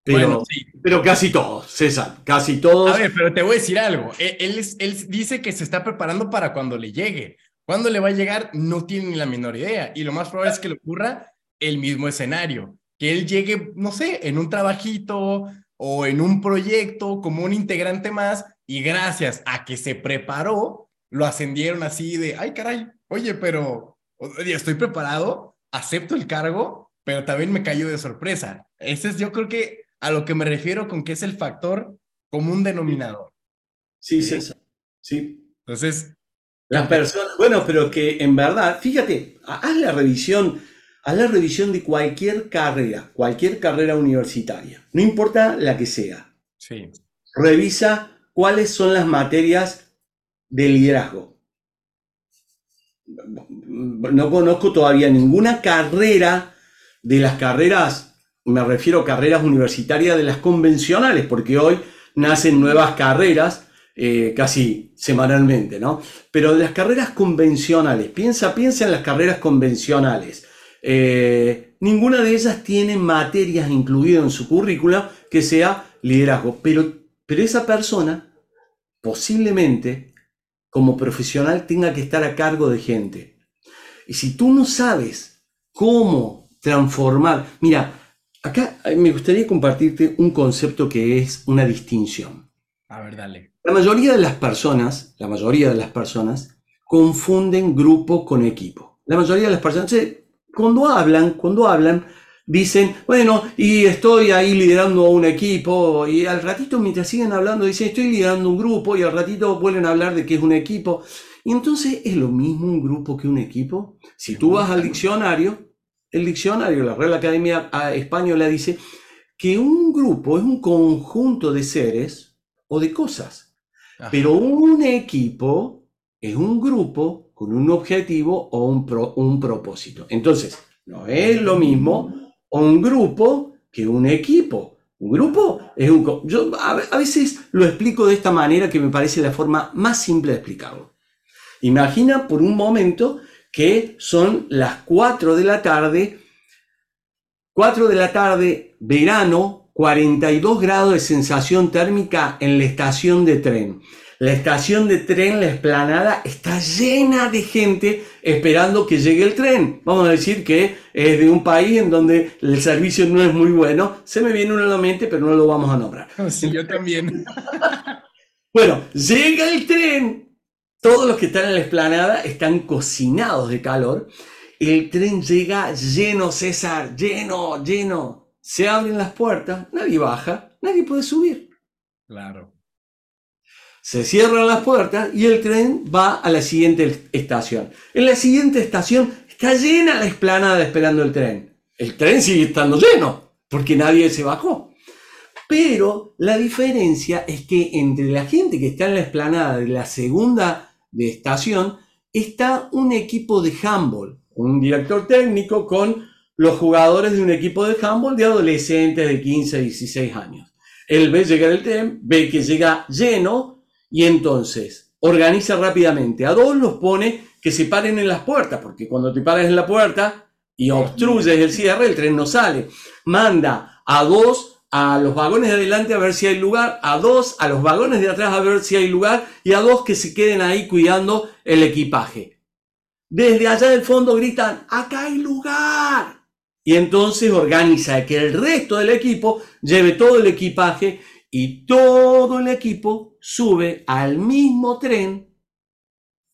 Pero, pero casi todos, César, casi todos. A ver, pero te voy a decir algo. E, él, él, dice que se está preparando para cuando le llegue. Cuando le va a llegar, no tiene ni la menor idea. Y lo más probable es que le ocurra el mismo escenario. Que él llegue, no sé, en un trabajito o en un proyecto como un integrante más y gracias a que se preparó, lo ascendieron así de, ay caray, oye, pero estoy preparado, acepto el cargo, pero también me cayó de sorpresa. Ese es, yo creo que a lo que me refiero con que es el factor común denominador. Sí, César. Sí. Entonces. Las personas, bueno, pero que en verdad, fíjate, haz la revisión, haz la revisión de cualquier carrera, cualquier carrera universitaria, no importa la que sea. Sí. Revisa cuáles son las materias de liderazgo. No conozco todavía ninguna carrera de las carreras me refiero a carreras universitarias de las convencionales, porque hoy nacen nuevas carreras eh, casi semanalmente, ¿no? Pero las carreras convencionales, piensa, piensa en las carreras convencionales. Eh, ninguna de ellas tiene materias incluidas en su currícula que sea liderazgo, pero, pero esa persona posiblemente como profesional tenga que estar a cargo de gente. Y si tú no sabes cómo transformar, mira, Acá eh, me gustaría compartirte un concepto que es una distinción. A ver, dale. La mayoría de las personas, la mayoría de las personas confunden grupo con equipo. La mayoría de las personas, cuando hablan, cuando hablan, dicen, bueno, y estoy ahí liderando un equipo, y al ratito mientras siguen hablando dicen, estoy liderando un grupo, y al ratito vuelven a hablar de que es un equipo. Y entonces, ¿es lo mismo un grupo que un equipo? Si tú vas al diccionario, el diccionario, la Real Academia Española dice que un grupo es un conjunto de seres o de cosas Pero un equipo es un grupo con un objetivo o un, un propósito. Entonces, no es lo mismo un grupo que un equipo. Un grupo es un... Yo a veces lo explico de esta manera que me parece la forma más simple de explicarlo. Imagina por un momento que son las 4 de la tarde, 4 de la tarde, verano, 42 grados de sensación térmica en la estación de tren. La estación de tren, la esplanada, está llena de gente esperando que llegue el tren. Vamos a decir que es de un país en donde el servicio no es muy bueno. Se me viene uno a la mente, pero no lo vamos a nombrar. [LAUGHS] Sí, yo también. bueno, llega el tren. Todos los que están en la esplanada están cocinados de calor. El tren llega lleno, César, lleno, lleno. Se abren las puertas, nadie baja, nadie puede subir. Claro. Se cierran las puertas y el tren va a la siguiente estación. En la siguiente estación está llena la explanada esperando el tren. El tren sigue estando lleno porque nadie se bajó. Pero la diferencia es que entre la gente que está en la explanada de la segunda de estación está un equipo de handball, un director técnico con los jugadores de un equipo de handball de adolescentes de 15 a 16 años. Él ve llegar el tren, ve que llega lleno y entonces organiza rápidamente. A dos los pone que se paren en las puertas, porque cuando te paras en la puerta y obstruyes el cierre, el tren no sale. Manda a dos a los vagones de adelante a ver si hay lugar, a dos a los vagones de atrás a ver si hay lugar y a dos que se queden ahí cuidando el equipaje. Desde allá del fondo gritan, acá hay lugar. Y entonces organiza que el resto del equipo lleve todo el equipaje y todo el equipo sube al mismo tren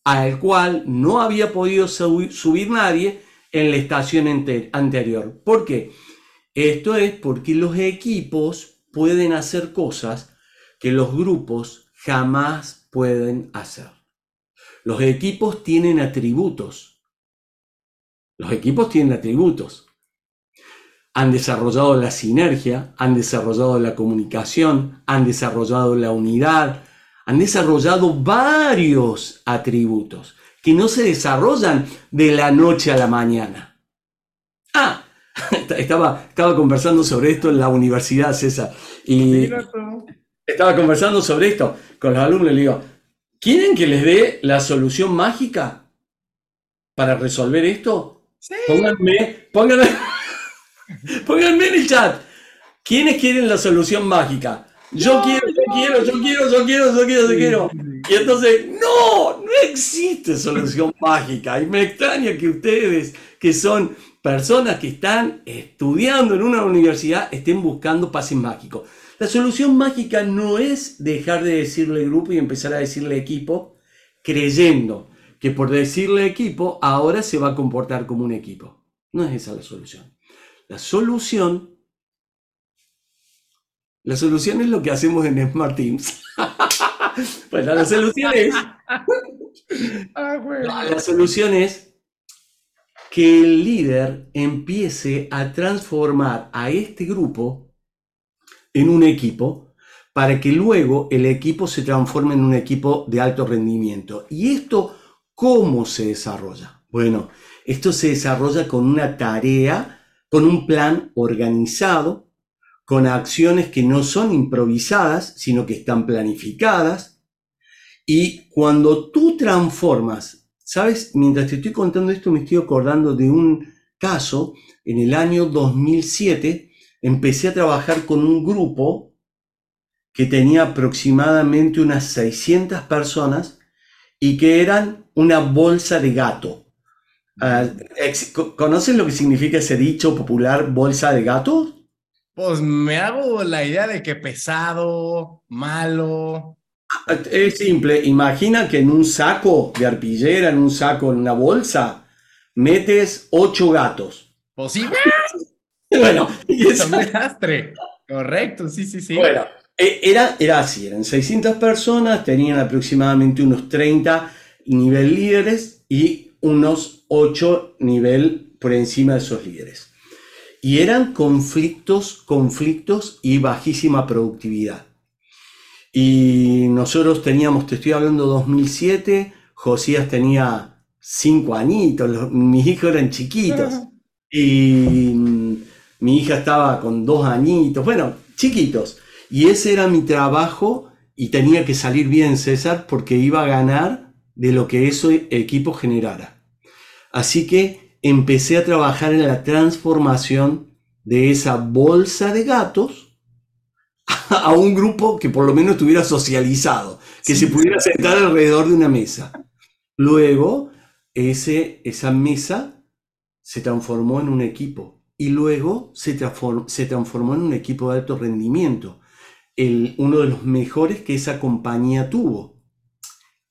al cual no había podido subir nadie en la estación anterior. ¿Por qué? Esto es porque los equipos pueden hacer cosas que los grupos jamás pueden hacer. Los equipos tienen atributos. Los equipos tienen atributos han desarrollado la sinergia, han desarrollado la comunicación, han desarrollado la unidad, han desarrollado varios atributos que no se desarrollan de la noche a la mañana. Ah, [LAUGHS] estaba, estaba conversando sobre esto en la universidad, César, y estaba conversando sobre esto con los alumnos y le digo, ¿quieren que les dé la solución mágica para resolver esto? Sí. Pónganme, pónganme, [LAUGHS] Pónganme en el chat. ¿Quiénes quieren la solución mágica? Yo quiero, yo quiero, yo quiero, yo quiero, yo quiero, yo quiero. Y entonces, no, no existe solución mágica. Y me extraña que ustedes, que son personas que están estudiando en una universidad, estén buscando pases mágicos. La solución mágica no es dejar de decirle grupo y empezar a decirle equipo, creyendo que por decirle equipo ahora se va a comportar como un equipo. No es esa la solución. La solución, la solución es lo que hacemos en Smart Teams. [LAUGHS] pues la solución es, ah, la solución es que el líder empiece a transformar a este grupo en un equipo para que luego el equipo se transforme en un equipo de alto rendimiento. ¿Y esto cómo se desarrolla? Bueno, esto se desarrolla con una tarea con un plan organizado, con acciones que no son improvisadas, sino que están planificadas. Y cuando tú transformas, ¿sabes? Mientras te estoy contando esto, me estoy acordando de un caso, en el año 2007, empecé a trabajar con un grupo que tenía aproximadamente unas 600 personas y que eran una bolsa de gato. Ah, ¿Conocen lo que significa ese dicho popular bolsa de gato? Pues me hago la idea de que pesado, malo. Ah, es simple, imagina que en un saco de arpillera, en un saco, en una bolsa, metes ocho gatos. ¿Posible? [LAUGHS] bueno, y es un desastre. Correcto, sí, sí, sí. Bueno, e, era, era así, eran 600 personas, tenían aproximadamente unos 30 nivel líderes y unos ocho nivel por encima de esos líderes. Y eran conflictos, conflictos y bajísima productividad. Y nosotros teníamos, te estoy hablando 2007, Josías tenía cinco añitos, mis hijos eran chiquitos. Y mm, mi hija estaba con dos añitos, bueno, chiquitos. Y ese era mi trabajo y tenía que salir bien, César, porque iba a ganar de lo que ese equipo generara. Así que empecé a trabajar en la transformación de esa bolsa de gatos [LAUGHS] a un grupo que por lo menos estuviera socializado, que se pudiera sentar alrededor de una mesa. Luego, ese, esa mesa se transformó en un equipo y luego se, se transformó en un equipo de alto rendimiento, el, uno de los mejores que esa compañía tuvo.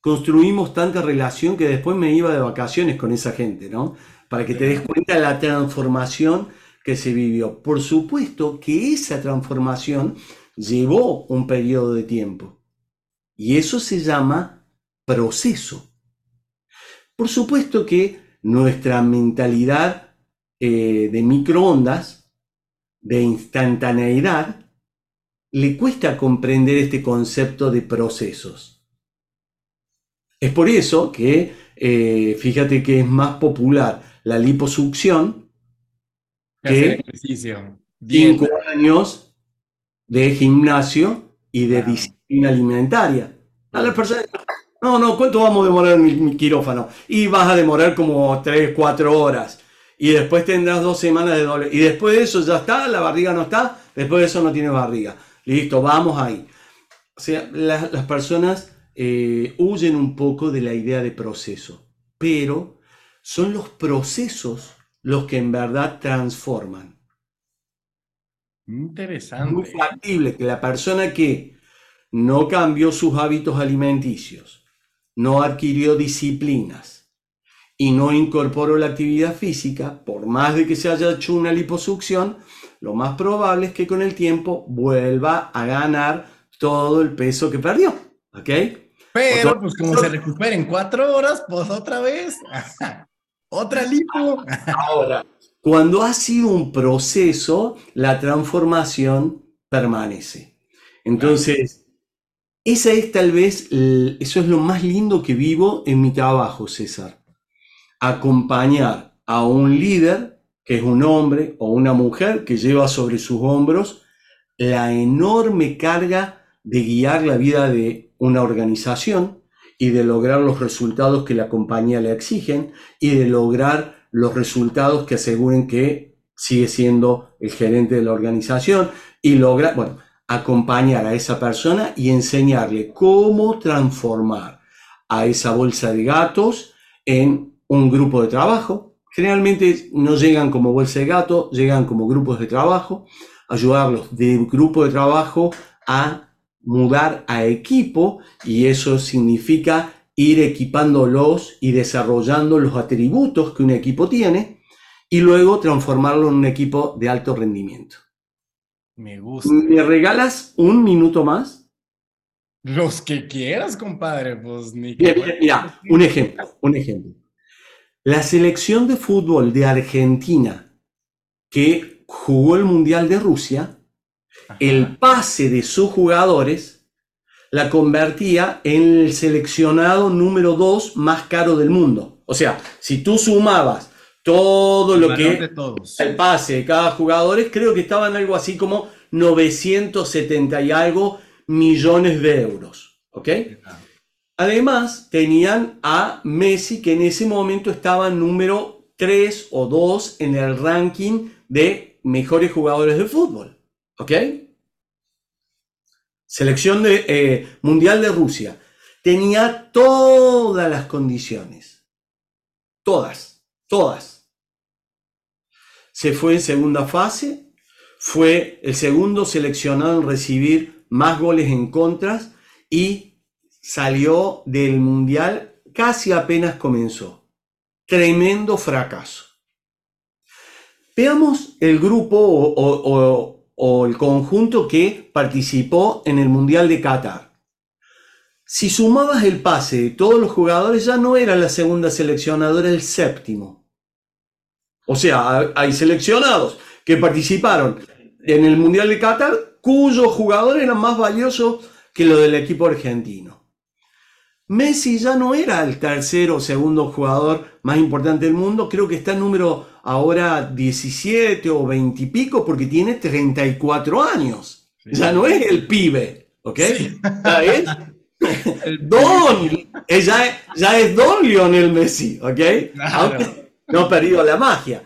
Construimos tanta relación que después me iba de vacaciones con esa gente, ¿no? Para que te des cuenta la transformación que se vivió. Por supuesto que esa transformación llevó un periodo de tiempo. Y eso se llama proceso. Por supuesto que nuestra mentalidad eh, de microondas, de instantaneidad, le cuesta comprender este concepto de procesos. Es por eso que, eh, fíjate que es más popular la liposucción que cinco años de gimnasio y de disciplina alimentaria. A las personas, no, no, ¿cuánto vamos a demorar en mi, quirófano? Y vas a demorar como 3, 4 horas. Y después tendrás dos semanas de doble. Y después de eso ya está, la barriga no está, después de eso no tiene barriga. Listo, vamos ahí. O sea, las personas eh, huyen un poco de la idea de proceso, pero son los procesos los que en verdad transforman. Interesante. Muy factible que la persona que no cambió sus hábitos alimenticios, no adquirió disciplinas y no incorporó la actividad física, por más de que se haya hecho una liposucción, lo más probable es que con el tiempo vuelva a ganar todo el peso que perdió. ¿Ok? Pero, pues como se recupera en cuatro horas, pues otra vez, [LAUGHS] otra lipo. Ahora, cuando ha sido un proceso, la transformación permanece. Entonces, esa es tal vez, eso es lo más lindo que vivo en mi trabajo, César. Acompañar a un líder, que es un hombre o una mujer que lleva sobre sus hombros la enorme carga de guiar la vida de una organización y de lograr los resultados que la compañía le exigen y de lograr los resultados que aseguren que sigue siendo el gerente de la organización y lograr, bueno, acompañar a esa persona y enseñarle cómo transformar a esa bolsa de gatos en un grupo de trabajo. Generalmente no llegan como bolsa de gato, llegan como grupos de trabajo, ayudarlos de grupo de trabajo a mudar a equipo y eso significa ir equipándolos y desarrollando los atributos que un equipo tiene y luego transformarlo en un equipo de alto rendimiento. Me gusta. ¿Me regalas un minuto más? Los que quieras, compadre. Pues ni Mira, un ejemplo, un ejemplo. La selección de fútbol de Argentina que jugó el Mundial de Rusia, el pase de sus jugadores la convertía en el seleccionado número dos más caro del mundo. O sea, si tú sumabas todo lo que el pase de cada jugador, creo que estaban algo así como 970 y algo millones de euros. ¿Ok? Además, tenían a Messi, que en ese momento estaba número 3 o 2 en el ranking de mejores jugadores de fútbol. ¿Ok? Selección de, eh, mundial de Rusia. Tenía todas las condiciones. Todas, todas se fue en segunda fase, fue el segundo seleccionado en recibir más goles en contras y salió del Mundial casi apenas comenzó. Tremendo fracaso. Veamos el grupo o, o el conjunto que participó en el Mundial de Qatar. Si sumabas el pase de todos los jugadores, ya no era la segunda seleccionadora, el séptimo. O sea, hay seleccionados que participaron en el Mundial de Qatar cuyos jugadores eran más valiosos que lo del equipo argentino. Messi ya no era el tercer o segundo jugador más importante del mundo, creo que está en número ahora 17 o 20 y pico porque tiene 34 años. Ya no es el pibe, ¿ok? ¿Ya es? [LAUGHS] don, ya, ya, es Don Lionel Messi, ¿ok? no ha perdido la magia.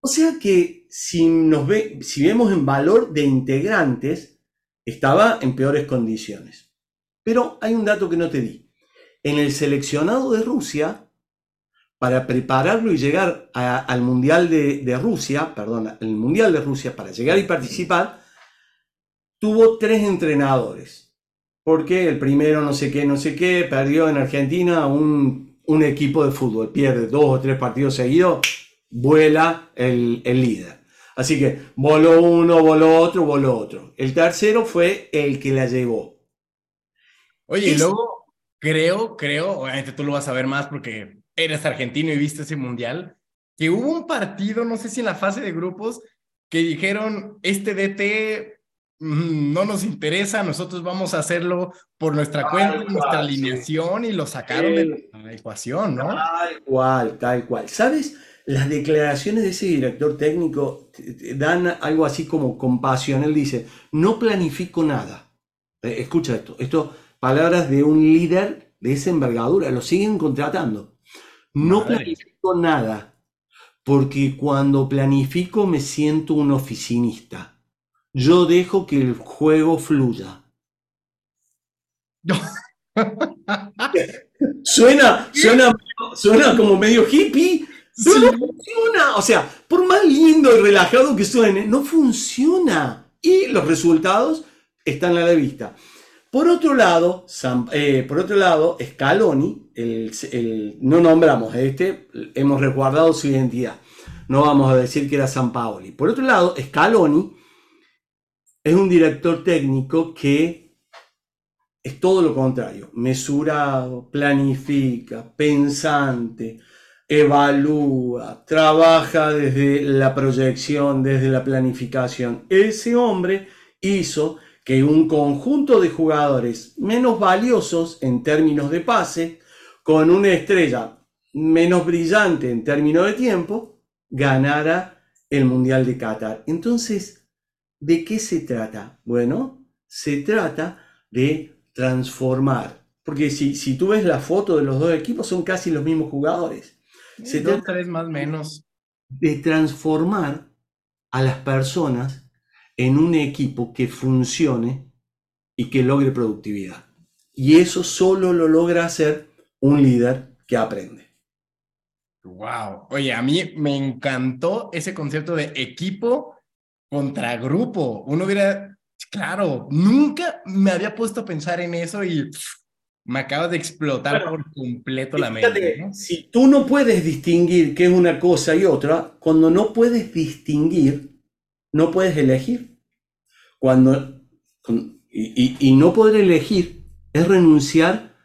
O sea que si, nos ve, si vemos en valor de integrantes, estaba en peores condiciones. Pero hay un dato que no te di. En el seleccionado de Rusia, para prepararlo y llegar al Mundial de, Rusia, perdón, el Mundial de Rusia, para llegar y participar, tuvo tres entrenadores. Porque el primero no sé qué, no sé qué, perdió en Argentina un, un equipo de fútbol, pierde dos o tres partidos seguidos, vuela el, el líder. Así que voló uno, voló otro, voló otro. El tercero fue el que la llevó. Oye, y luego creo, creo, obviamente tú lo vas a ver más porque eres argentino y viste ese mundial, que hubo un partido, no sé si en la fase de grupos, que dijeron, este DT mm, no nos interesa, nosotros vamos a hacerlo por nuestra cuenta, nuestra alineación y lo sacaron de la ecuación, ¿no? Tal cual, tal cual. ¿Sabes? Las declaraciones de ese director técnico dan algo así como compasión. Él dice, no planifico nada. Eh, escucha esto, esto, palabras de un líder de esa envergadura, lo siguen contratando. No planifico nada, porque cuando planifico me siento un oficinista. Yo dejo que el juego fluya. [LAUGHS] suena, suena, suena como medio hippie, no funciona. O sea, por más lindo y relajado que suene, no funciona. Y los resultados están a la vista. Por otro lado, eh, por otro lado Scaloni, no nombramos a este, hemos resguardado su identidad. No vamos a decir que era San Paoli. Por otro lado, Scaloni es un director técnico que es todo lo contrario. Mesurado, planifica, pensante, evalúa, trabaja desde la proyección, desde la planificación. Ese hombre hizo que un conjunto de jugadores menos valiosos en términos de pase, con una estrella menos brillante en términos de tiempo, ganara el Mundial de Qatar. Entonces, ¿de qué se trata? Bueno, se trata de transformar. Porque si, si tú ves la foto de los dos equipos, son casi los mismos jugadores. Se trata más menos. De transformar a las personas en un equipo que funcione y que logre productividad. Y eso solo lo logra hacer un líder que aprende. Wow. Oye, a mí me encantó ese concepto de equipo contra grupo. Uno hubiera, claro, nunca me había puesto a pensar en eso y me acaba de explotar por completo la mente. Si tú no puedes distinguir qué es una cosa y otra, cuando no puedes distinguir, no puedes elegir. Cuando, y, no poder elegir es renunciar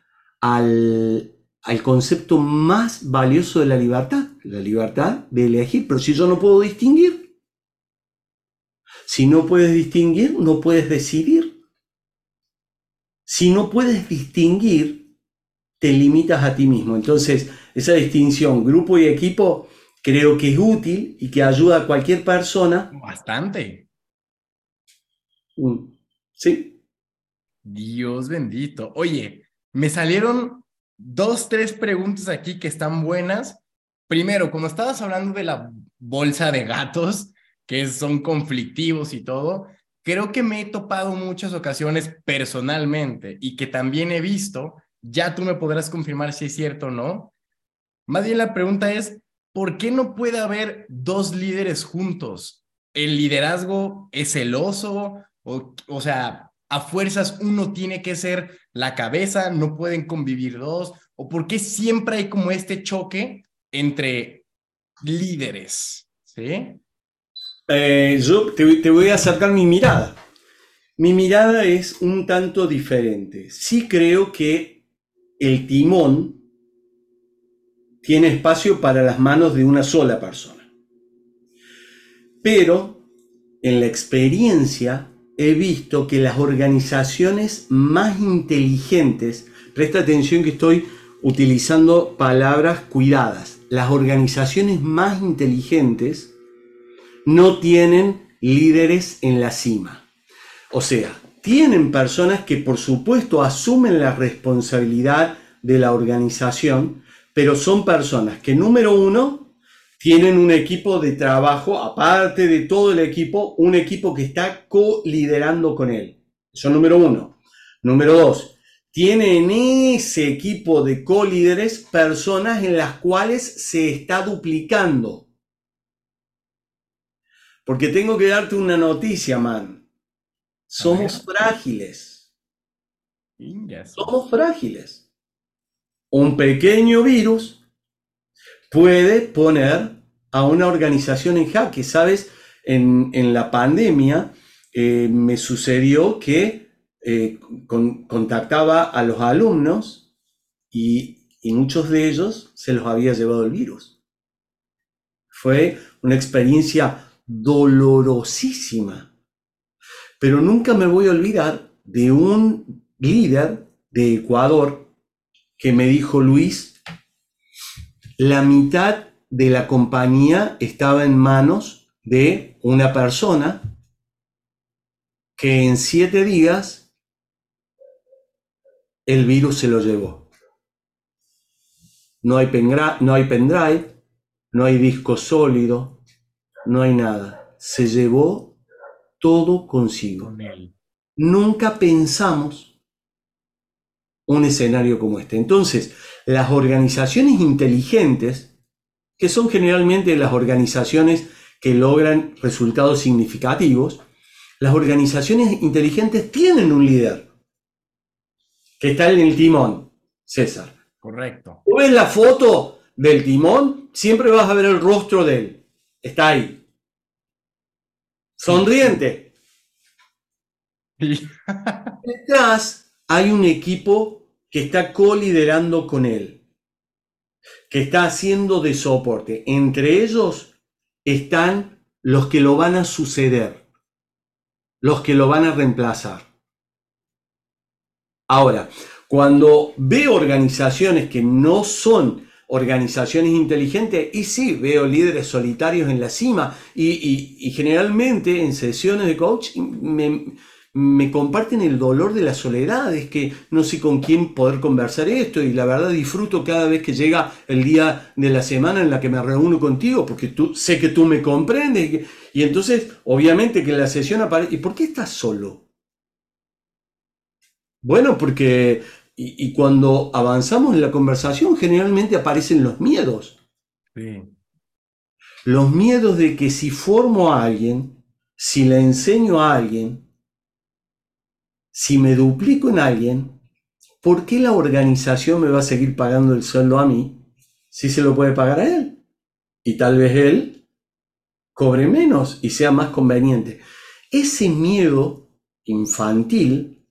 al, al concepto más valioso de la libertad, la libertad de elegir. Pero si yo no puedo distinguir, si no puedes distinguir, no puedes decidir. Si no puedes distinguir, te limitas a ti mismo. Entonces, esa distinción grupo y equipo creo que es útil y que ayuda a cualquier persona. Bastante. Sí. Dios bendito. Oye, me salieron dos, tres preguntas aquí que están buenas. Primero, como estabas hablando de la bolsa de gatos, que son conflictivos y todo, creo que me he topado muchas ocasiones personalmente y que también he visto, ya tú me podrás confirmar si es cierto o no. Más bien la pregunta es, ¿por qué no puede haber dos líderes juntos? ¿El liderazgo es celoso? O, o sea, a fuerzas uno tiene que ser la cabeza, no pueden convivir dos, o por qué siempre hay como este choque entre líderes, ¿sí? Eh, yo te, voy a acercar mi mirada. Mi mirada es un tanto diferente. Sí creo que el timón tiene espacio para las manos de una sola persona. Pero en la experiencia he visto que las organizaciones más inteligentes, presta atención que estoy utilizando palabras cuidadas, las organizaciones más inteligentes no tienen líderes en la cima. O sea, tienen personas que por supuesto asumen la responsabilidad de la organización, pero son personas que número uno tienen un equipo de trabajo, aparte de todo el equipo, un equipo que está co-liderando con él. Eso número uno. Número dos, tiene en ese equipo de co-líderes personas en las cuales se está duplicando. Porque tengo que darte una noticia, man. Somos frágiles. Somos frágiles. Un pequeño virus puede poner a una organización en jaque. Sabes, en, la pandemia eh, me sucedió que eh, contactaba a los alumnos y, muchos de ellos se los había llevado el virus. Fue una experiencia dolorosísima. Pero nunca me voy a olvidar de un líder de Ecuador que me dijo, Luis, la mitad de la compañía estaba en manos de una persona que en siete días el virus se lo llevó. No hay, no hay pendrive, no hay disco sólido, no hay nada. Se llevó todo consigo. Nunca pensamos un escenario como este. Entonces, las organizaciones inteligentes, que son generalmente las organizaciones que logran resultados significativos, las organizaciones inteligentes tienen un líder que está en el timón, César. Correcto. Tú ves la foto del timón, siempre vas a ver el rostro de él. Está ahí. Sonriente. [LAUGHS] Detrás hay un equipo que está coliderando con él, que está haciendo de soporte. Entre ellos están los que lo van a suceder, los que lo van a reemplazar. Ahora, cuando veo organizaciones que no son organizaciones inteligentes, y sí, veo líderes solitarios en la cima, y, generalmente en sesiones de coach me, me comparten el dolor de la soledad, es que no sé con quién poder conversar esto y la verdad disfruto cada vez que llega el día de la semana en la que me reúno contigo porque tú, sé que tú me comprendes y, entonces obviamente que la sesión aparece... ¿Y por qué estás solo? Bueno, porque y, cuando avanzamos en la conversación generalmente aparecen los miedos. Los miedos de que si formo a alguien, si le enseño a alguien, si me duplico en alguien, ¿por qué la organización me va a seguir pagando el sueldo a mí si se lo puede pagar a él? Y tal vez él cobre menos y sea más conveniente. Ese miedo infantil,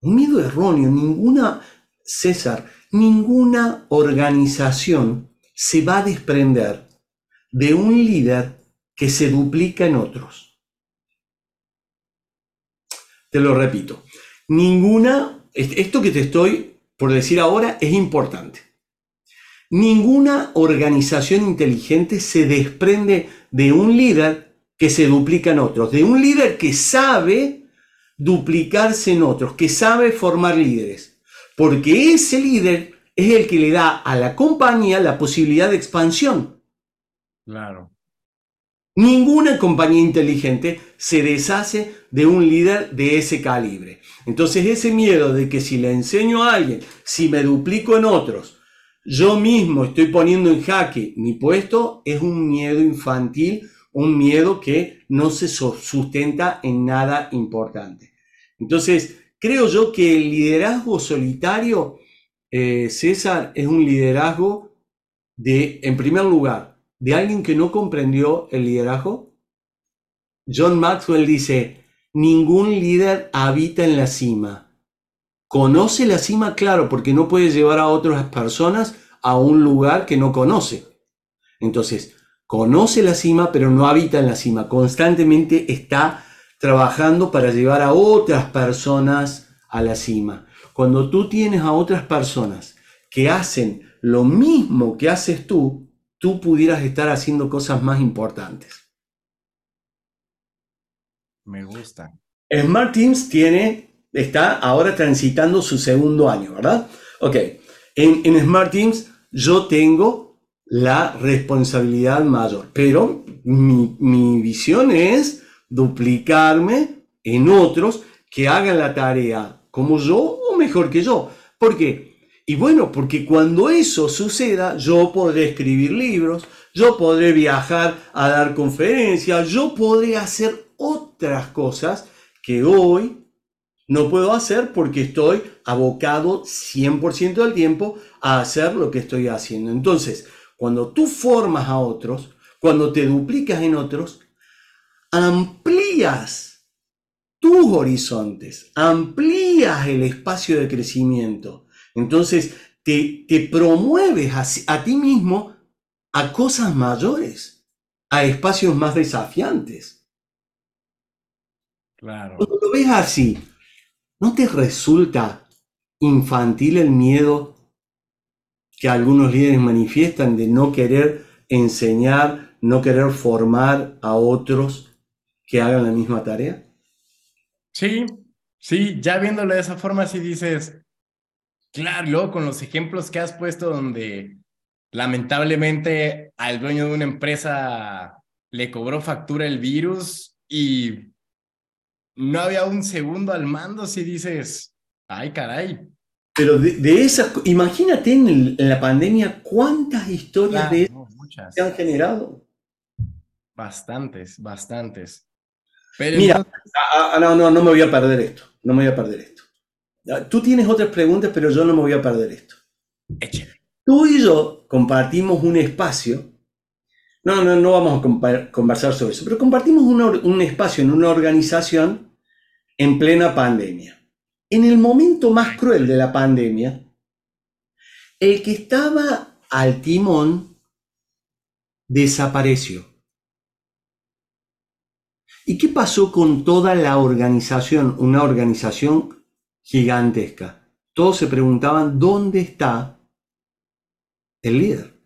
un miedo erróneo, ninguna, César, ninguna organización se va a desprender de un líder que se duplica en otros. Te lo repito, ninguna, esto que te estoy por decir ahora es importante. Ninguna organización inteligente se desprende de un líder que se duplica en otros, de un líder que sabe duplicarse en otros, que sabe formar líderes, porque ese líder es el que le da a la compañía la posibilidad de expansión. Claro. Ninguna compañía inteligente se deshace de un líder de ese calibre. Entonces ese miedo de que si le enseño a alguien, si me duplico en otros, yo mismo estoy poniendo en jaque mi puesto, es un miedo infantil, un miedo que no se sustenta en nada importante. Entonces, creo yo que el liderazgo solitario, eh, César, es un liderazgo de, en primer lugar, de alguien que no comprendió el liderazgo? John Maxwell dice, ningún líder habita en la cima. Conoce la cima, claro, porque no puede llevar a otras personas a un lugar que no conoce. Entonces, conoce la cima, pero no habita en la cima. Constantemente está trabajando para llevar a otras personas a la cima. Cuando tú tienes a otras personas que hacen lo mismo que haces tú, tú pudieras estar haciendo cosas más importantes. Me gusta. Smart Teams tiene, está ahora transitando su segundo año, ¿verdad? Ok, en, en Smart Teams yo tengo la responsabilidad mayor, pero mi, mi visión es duplicarme en otros que hagan la tarea como yo o mejor que yo. ¿Por qué? Y bueno, porque cuando eso suceda, yo podré escribir libros, yo podré viajar a dar conferencias, yo podré hacer otras cosas que hoy no puedo hacer porque estoy abocado 100% del tiempo a hacer lo que estoy haciendo. Entonces, cuando tú formas a otros, cuando te duplicas en otros, amplías tus horizontes, amplías el espacio de crecimiento. Entonces, te, te promueves a, a ti mismo a cosas mayores, a espacios más desafiantes. Claro. Cuando lo ves así, ¿no te resulta infantil el miedo que algunos líderes manifiestan de no querer enseñar, no querer formar a otros que hagan la misma tarea? Sí, sí, ya viéndolo de esa forma, sí dices, claro, luego con los ejemplos que has puesto donde lamentablemente al dueño de una empresa le cobró factura el virus y no había un segundo al mando si dices, ay caray. Pero de, de esas, imagínate en, el- en la pandemia cuántas historias Claro, de no, muchas. se han generado. Bastantes, bastantes. Pero Mira, entonces- Ah, ah, no, no, no me voy a perder esto. No me voy a perder esto. Ah, Tú tienes otras preguntas, pero yo no me voy a perder esto. échale. Tú y yo compartimos un espacio. No, no, no vamos a conversar sobre eso, pero compartimos un espacio en una organización en plena pandemia. En el momento más cruel de la pandemia, el que estaba al timón desapareció. ¿Y qué pasó con toda la organización? Una organización gigantesca. Todos se preguntaban, ¿dónde está el líder?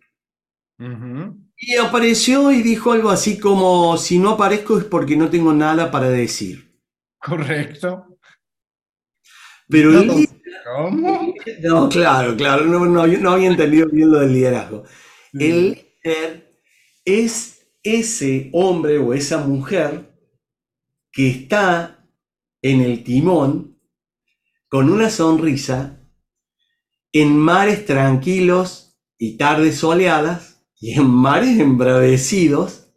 Y apareció y dijo algo así como, si no aparezco es porque no tengo nada para decir. Correcto. Pero el No, líder- ¿Cómo? [LAUGHS] no, claro, claro, no, no, no había entendido bien lo del liderazgo. El líder es ese hombre o esa mujer que está en el timón con una sonrisa en mares tranquilos y tardes soleadas y en mares embravecidos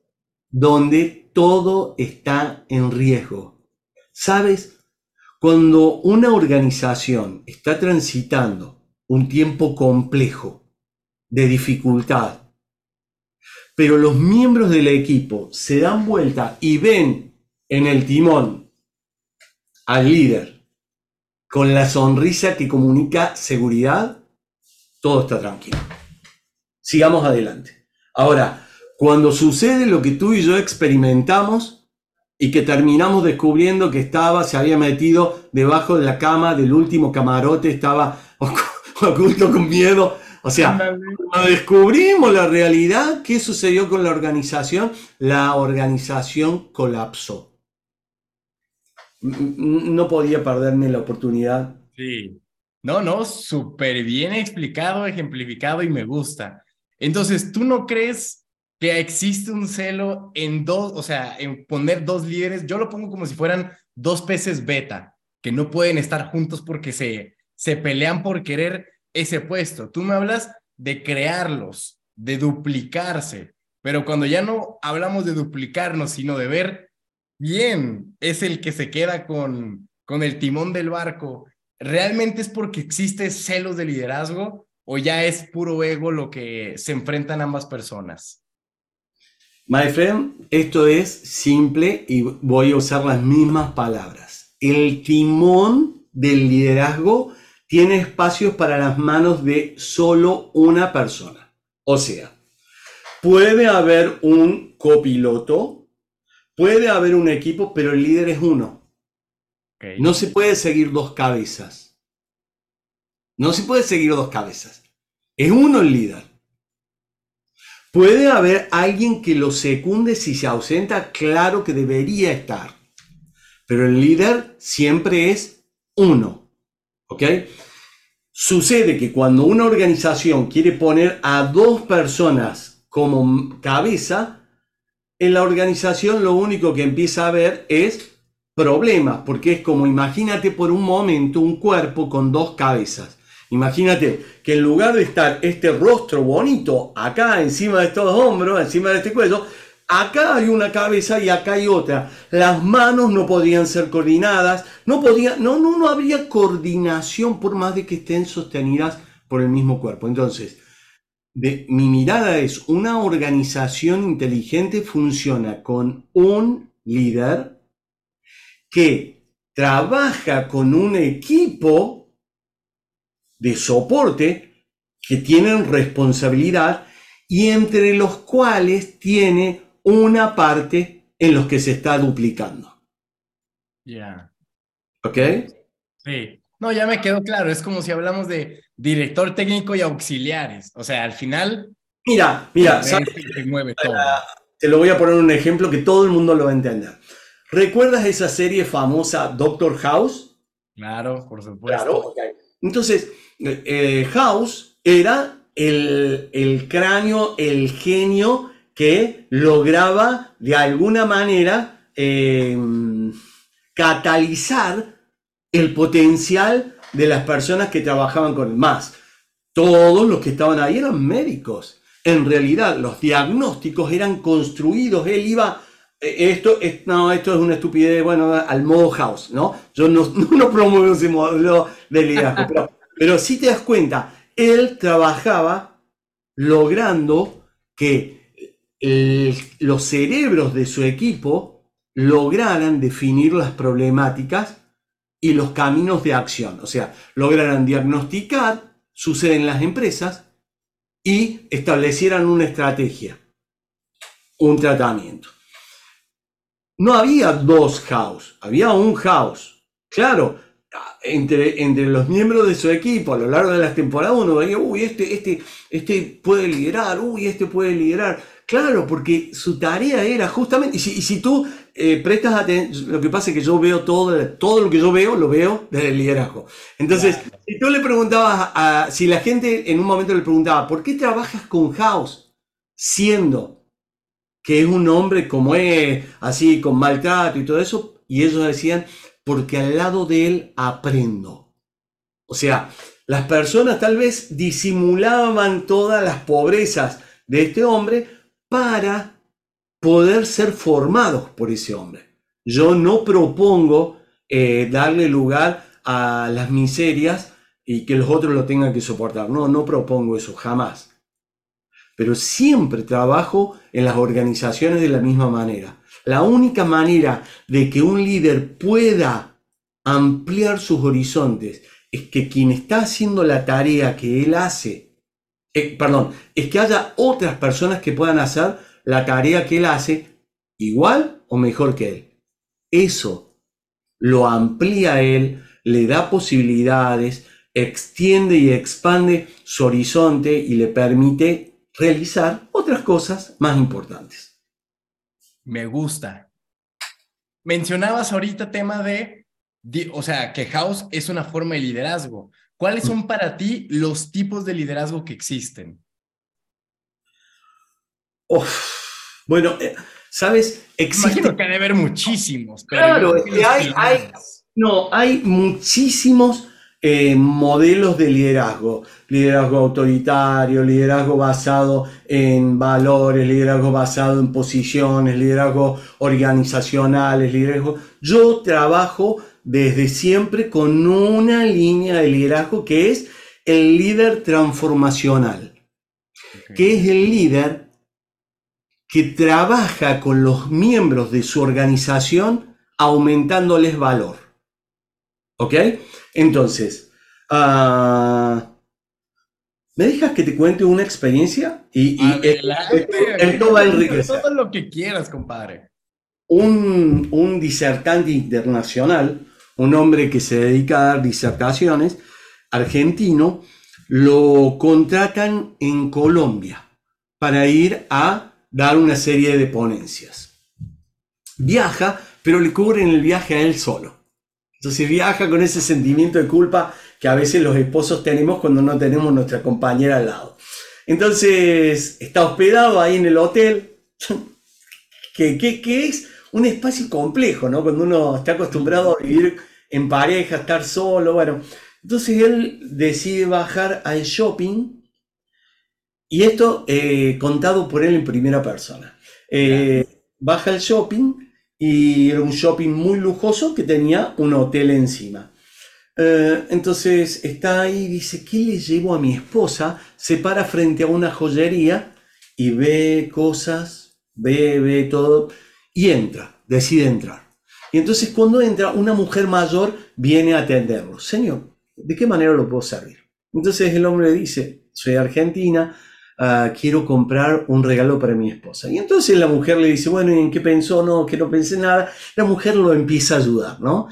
donde todo está en riesgo. ¿Sabes? Cuando una organización está transitando un tiempo complejo de dificultad, pero los miembros del equipo se dan vuelta y ven en el timón al líder con la sonrisa que comunica seguridad, todo está tranquilo. Sigamos adelante. Ahora, cuando sucede lo que tú y yo experimentamos y que terminamos descubriendo que estaba, se había metido debajo de la cama del último camarote, estaba [LAUGHS] ocu- oculto con miedo, o sea, cuando descubrimos la realidad, ¿qué sucedió con la organización? La organización colapsó. No podía perderme la oportunidad. Sí. No, no, súper bien explicado, ejemplificado y me gusta. Entonces, ¿tú no crees que existe un celo en dos, o sea, en poner dos líderes? Yo lo pongo como si fueran dos peces beta, que no pueden estar juntos porque se, se pelean por querer ese puesto. Tú me hablas de crearlos, de duplicarse, pero cuando ya no hablamos de duplicarnos, sino de ver bien, es el que se queda con, con el timón del barco ¿realmente es porque existe celos de liderazgo o ya es puro ego lo que se enfrentan ambas personas? My friend, esto es simple y voy a usar las mismas palabras. El timón del liderazgo tiene espacios para las manos de solo una persona. O sea, puede haber un copiloto, puede haber un equipo, pero el líder es uno. No se puede seguir dos cabezas. No se puede seguir dos cabezas. Es uno el líder. Puede haber alguien que lo secunde si se ausenta, claro que debería estar. Pero el líder siempre es uno. ¿Ok? Sucede que cuando una organización quiere poner a dos personas como cabeza, en la organización lo único que empieza a ver es problemas, porque es como imagínate por un momento un cuerpo con dos cabezas. Imagínate que en lugar de estar este rostro bonito acá encima de estos hombros, encima de este cuello, acá hay una cabeza y acá hay otra. Las manos no podrían ser coordinadas, no podía, no, no, no habría coordinación por más de que estén sostenidas por el mismo cuerpo. Entonces, de, mi mirada es una organización inteligente funciona con un líder que trabaja con un equipo de soporte que tienen responsabilidad y entre los cuales tiene una parte en los que se está duplicando. Ya. ¿Ok? Sí. No, ya me quedó claro. Es como si hablamos de director técnico y auxiliares. O sea, al final. Mira, mira, te lo voy a poner un ejemplo que todo el mundo lo va a entender. ¿Recuerdas esa serie famosa Doctor House? Claro, por supuesto. Claro, Entonces, eh, House era el, cráneo, el genio que lograba de alguna manera em, catalizar el potencial de las personas que trabajaban con él. Más, todos los que estaban ahí eran médicos. En realidad, los diagnósticos eran construidos. Él iba, eh, esto, es, no, esto es una estupidez, bueno, al modo house, ¿no? Yo no, [LAUGHS] no promuevo ese modelo de liderazgo, pero pero si te das cuenta, él trabajaba logrando que los cerebros de su equipo lograran definir las problemáticas y los caminos de acción. O sea, lograran diagnosticar, sucede en las empresas, y establecieran una estrategia, un tratamiento. No había dos house, había un house. Claro, entre, entre los miembros de su equipo a lo largo de las temporadas uno veía, uy, este, este, este puede liderar, uy, este puede liderar. Claro, porque su tarea era justamente, y si, tú eh, prestas atención, lo que pasa es que yo veo todo, todo lo que yo veo, lo veo desde el liderazgo. Entonces, si tú le preguntabas, a, si la gente en un momento le preguntaba, ¿por qué trabajas con House? Siendo que es un hombre como es, así, con maltrato y todo eso, y ellos decían, porque al lado de él aprendo. O sea, las personas tal vez disimulaban todas las pobrezas de este hombre para poder ser formados por ese hombre. Yo no propongo eh, darle lugar a las miserias y que los otros lo tengan que soportar. No, no propongo eso, jamás. Pero siempre trabajo en las organizaciones de la misma manera. La única manera de que un líder pueda ampliar sus horizontes es que quien está haciendo la tarea que él hace, eh, perdón, es que haya otras personas que puedan hacer la tarea que él hace igual o mejor que él. Eso lo amplía él, le da posibilidades, extiende y expande su horizonte y le permite realizar otras cosas más importantes. Me gusta. Mencionabas ahorita tema de, o sea, que House es una forma de liderazgo. ¿Cuáles son para ti los tipos de liderazgo que existen? bueno, eh, ¿sabes? Existe... que debe haber muchísimos. claro, hay, hay, no, hay muchísimos eh, modelos de liderazgo, liderazgo autoritario, liderazgo basado en valores, liderazgo basado en posiciones, liderazgo organizacionales, liderazgo. Yo trabajo desde siempre con una línea de liderazgo que es el líder transformacional, que es el líder que trabaja con los miembros de su organización aumentándoles valor. ¿Ok? Entonces, ah, ¿me dejas que te cuente una experiencia? Y, y esto, va a enriquecer. Todo lo que quieras, compadre. un, un disertante internacional, un hombre que se dedica a dar disertaciones, argentino, lo contratan en Colombia para ir a dar una serie de ponencias. Viaja, pero le cubren el viaje a él solo. Entonces viaja con ese sentimiento de culpa que a veces los esposos tenemos cuando no tenemos nuestra compañera al lado. Entonces está hospedado ahí en el hotel, [LAUGHS] que, que, es un espacio complejo, ¿no? Cuando uno está acostumbrado a vivir en pareja, estar solo, bueno. Entonces él decide bajar al shopping y esto eh, contado por él en primera persona. Eh, baja al shopping y era un shopping muy lujoso que tenía un hotel encima. Eh, entonces está ahí y dice, ¿qué le llevo a mi esposa? Se para frente a una joyería y ve cosas, ve, ve todo y entra, decide entrar. Y entonces cuando entra, una mujer mayor viene a atenderlo. Señor, ¿de qué manera lo puedo servir? Entonces el hombre dice, soy argentina, Ah, quiero comprar un regalo para mi esposa. Y entonces la mujer le dice, bueno, ¿y en qué pensó? No, que no pensé nada. La mujer lo empieza a ayudar, ¿no?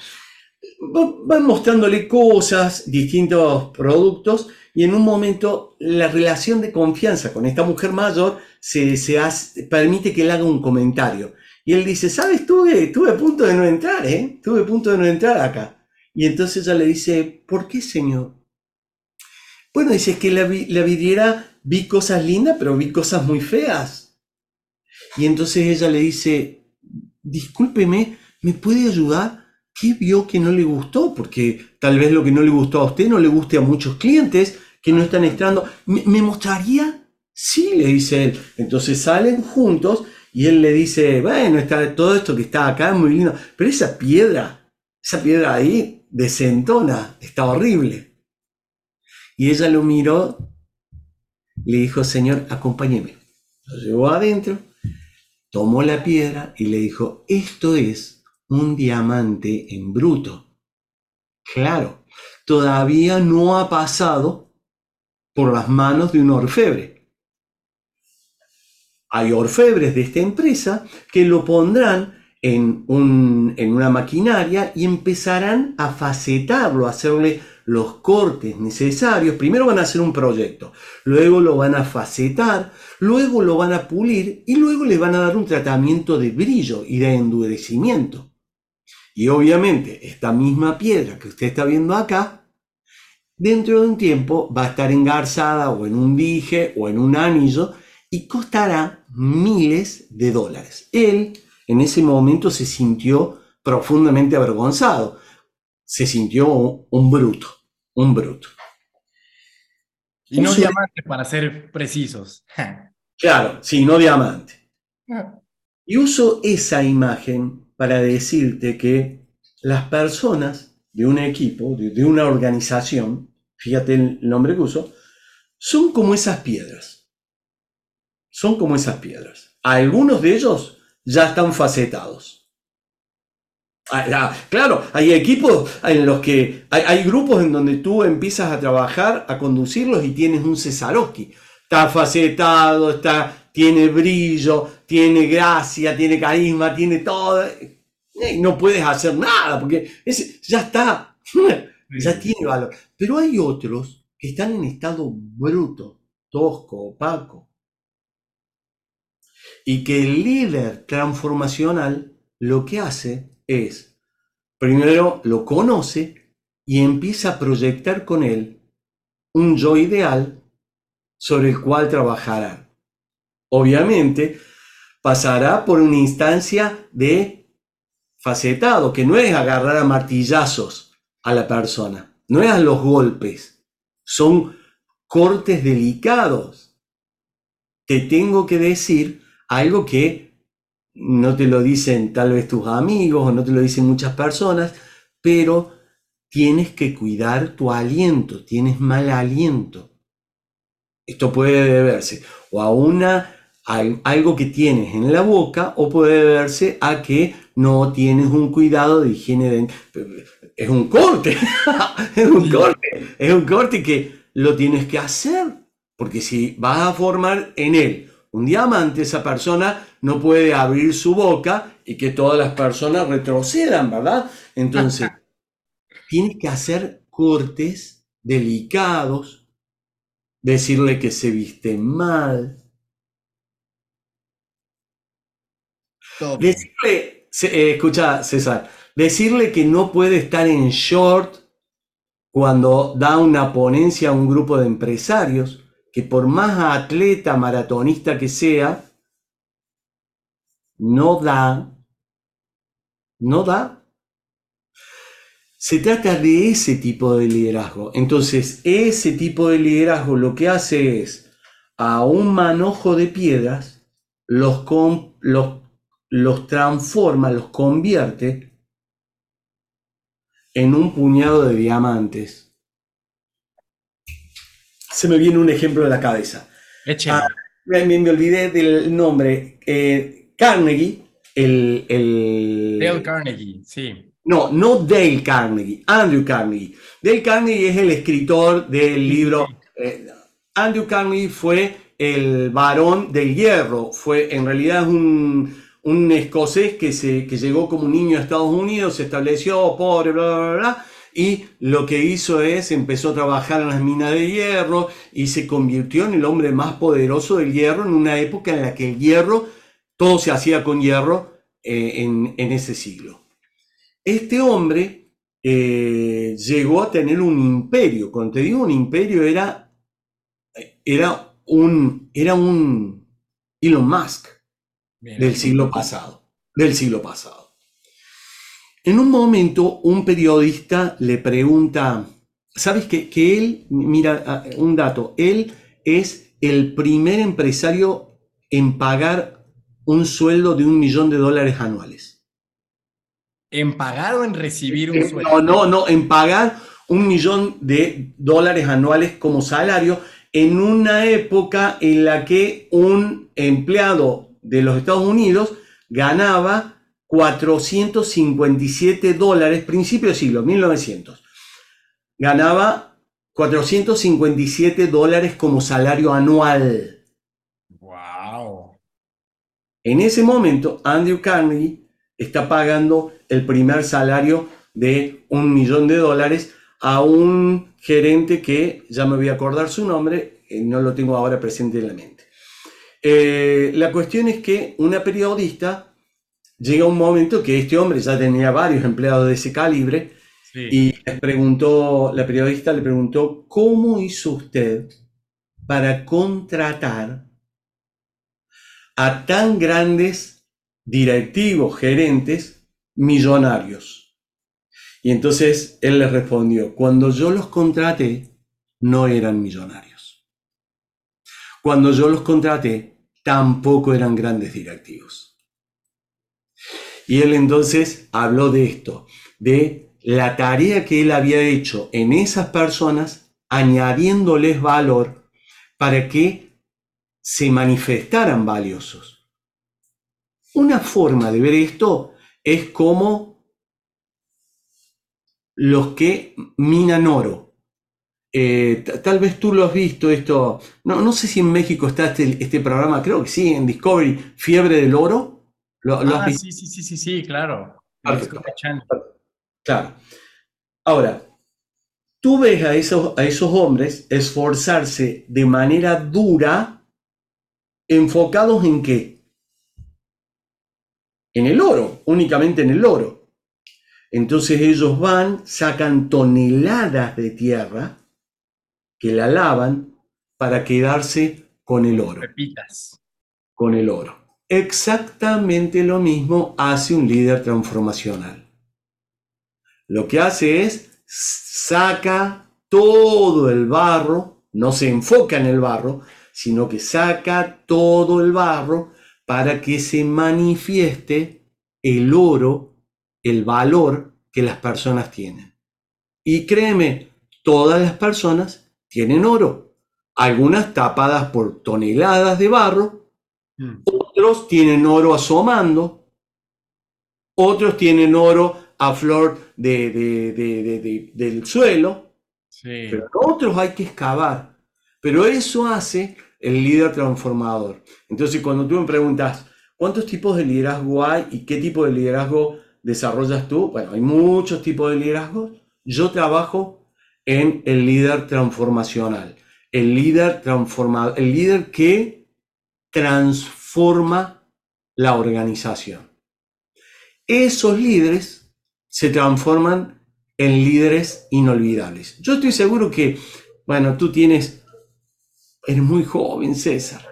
Van mostrándole cosas, distintos productos, y en un momento la relación de confianza con esta mujer mayor se, se hace, permite que él haga un comentario. Y él dice, ¿sabes? Tuve, tuve a punto de no entrar, ¿eh? Tuve a punto de no entrar acá. Y entonces ella le dice, ¿por qué, señor? Bueno, dice que la, la vidriera vi cosas lindas, pero vi cosas muy feas. Y entonces ella le dice, discúlpeme, ¿me puede ayudar? ¿Qué vio que no le gustó? Porque tal vez lo que no le gustó a usted no le guste a muchos clientes que no están entrando. ¿Me, mostraría? Sí, le dice él. Entonces salen juntos y él le dice, bueno, está, todo esto que está acá es muy lindo, pero esa piedra, esa piedra ahí desentona, está horrible. Y ella lo miró, le dijo, Señor, acompáñeme. Lo llevó adentro, tomó la piedra y le dijo, esto es un diamante en bruto. Claro, todavía no ha pasado por las manos de un orfebre. Hay orfebres de esta empresa que lo pondrán en, un, en una maquinaria y empezarán a facetarlo, a hacerle los cortes necesarios. Primero van a hacer un proyecto, luego lo van a facetar, luego lo van a pulir y luego le van a dar un tratamiento de brillo y de endurecimiento. Y obviamente esta misma piedra que usted está viendo acá, dentro de un tiempo va a estar engarzada o en un dije o en un anillo y costará miles de dólares. Él en ese momento se sintió profundamente avergonzado, se sintió un bruto un bruto. Y no diamante, para ser precisos. claro, sí, no diamante. Y uso esa imagen para decirte que las personas de un equipo, de, una organización, fíjate el nombre que uso, son como esas piedras. Son como esas piedras. Algunos de ellos ya están facetados. Ah, claro, hay equipos en los que hay, grupos en donde tú empiezas a trabajar, a conducirlos y tienes un Cesarowski. Está facetado, está, tiene brillo, tiene gracia, tiene carisma, tiene todo. Y no puedes hacer nada porque ese, ya está, [LAUGHS] ya tiene valor. Pero hay otros que están en estado bruto, tosco, opaco. Y que el líder transformacional lo que hace es, primero lo conoce y empieza a proyectar con él un yo ideal sobre el cual trabajará. Obviamente, pasará por una instancia de facetado, que no es agarrar a martillazos a la persona, no es a los golpes, son cortes delicados. Te tengo que decir algo que no te lo dicen tal vez tus amigos o no te lo dicen muchas personas, pero tienes que cuidar tu aliento, tienes mal aliento. Esto puede deberse o a una algo que tienes en la boca o puede deberse a que no tienes un cuidado de higiene de es un corte, [LAUGHS] es un corte, es un corte que lo tienes que hacer, porque si vas a formar en él un diamante, esa persona no puede abrir su boca y que todas las personas retrocedan, ¿verdad? Entonces, [LAUGHS] tienes que hacer cortes delicados, decirle que se viste mal. Decirle, eh, escucha César, decirle que no puede estar en short cuando da una ponencia a un grupo de empresarios, que por más atleta maratonista que sea, no da, no da. Se trata de ese tipo de liderazgo. Entonces, ese tipo de liderazgo lo que hace es, a un manojo de piedras, los, los, transforma, los convierte en un puñado de diamantes. Se me viene un ejemplo de la cabeza. Ah, me, me, olvidé del nombre. Eh, Carnegie, el, el... Dale Carnegie, sí. No, no Dale Carnegie, Andrew Carnegie. Dale Carnegie es el escritor del libro. Eh, Andrew Carnegie fue el varón del hierro, fue en realidad un, un escocés que, se, que llegó como un niño a Estados Unidos, se estableció pobre, bla, bla, bla, y lo que hizo es, empezó a trabajar en las minas de hierro y se convirtió en el hombre más poderoso del hierro en una época en la que el hierro todo se hacía con hierro eh, en, ese siglo. Este hombre eh, llegó a tener un imperio. Cuando te digo un imperio, era, era, un, era un Elon Musk del siglo pasado. Del siglo pasado. En un momento, un periodista le pregunta, ¿sabes que, que él, mira, ah, un dato, él es el primer empresario en pagar un sueldo de un millón de dólares anuales. ¿En pagar o en recibir un eh, sueldo? No, no, no, en pagar un millón de dólares anuales como salario en una época en la que un empleado de los Estados Unidos ganaba 457 dólares, principio del siglo, 1900. Ganaba 457 dólares como salario anual. En ese momento, Andrew Carnegie está pagando el primer salario de un millón de dólares a un gerente que ya me voy a acordar su nombre, eh, no lo tengo ahora presente en la mente. Eh, la cuestión es que una periodista llega un momento que este hombre ya tenía varios empleados de ese calibre y les preguntó, la periodista le preguntó, ¿cómo hizo usted para contratar a tan grandes directivos, gerentes, millonarios. Y entonces él les respondió, cuando yo los contraté, no eran millonarios. Cuando yo los contraté, tampoco eran grandes directivos. Y él entonces habló de esto, de la tarea que él había hecho en esas personas, añadiéndoles valor para que se manifestaran valiosos. Una forma de ver esto es como los que minan oro. Eh, tal vez tú lo has visto esto, no, no sé si en México está este, este, programa, creo que sí, en Discovery, Fiebre del Oro. ¿Lo, ah, sí, sí, sí, sí, sí, claro. Claro. Ahora, tú ves a esos, a esos hombres esforzarse de manera dura enfocados en qué? En el oro, únicamente en el oro. Entonces ellos van, sacan toneladas de tierra que la lavan para quedarse con el oro. Repitas. Con el oro. Exactamente lo mismo hace un líder transformacional. Lo que hace es saca todo el barro, no se enfoca en el barro, sino que saca todo el barro para que se manifieste el oro, el valor que las personas tienen. Y créeme, todas las personas tienen oro, algunas tapadas por toneladas de barro, mm. otros tienen oro asomando, otros tienen oro a flor de, del suelo, pero otros hay que excavar. Pero eso hace el líder transformador. Entonces, cuando tú me preguntas, ¿Cuántos tipos de liderazgo hay y qué tipo de liderazgo desarrollas tú? Bueno, hay muchos tipos de liderazgo. Yo trabajo en el líder transformacional, el líder transformado, el líder que transforma la organización. Esos líderes se transforman en líderes inolvidables. Yo estoy seguro que, bueno, tú tienes, eres muy joven, César,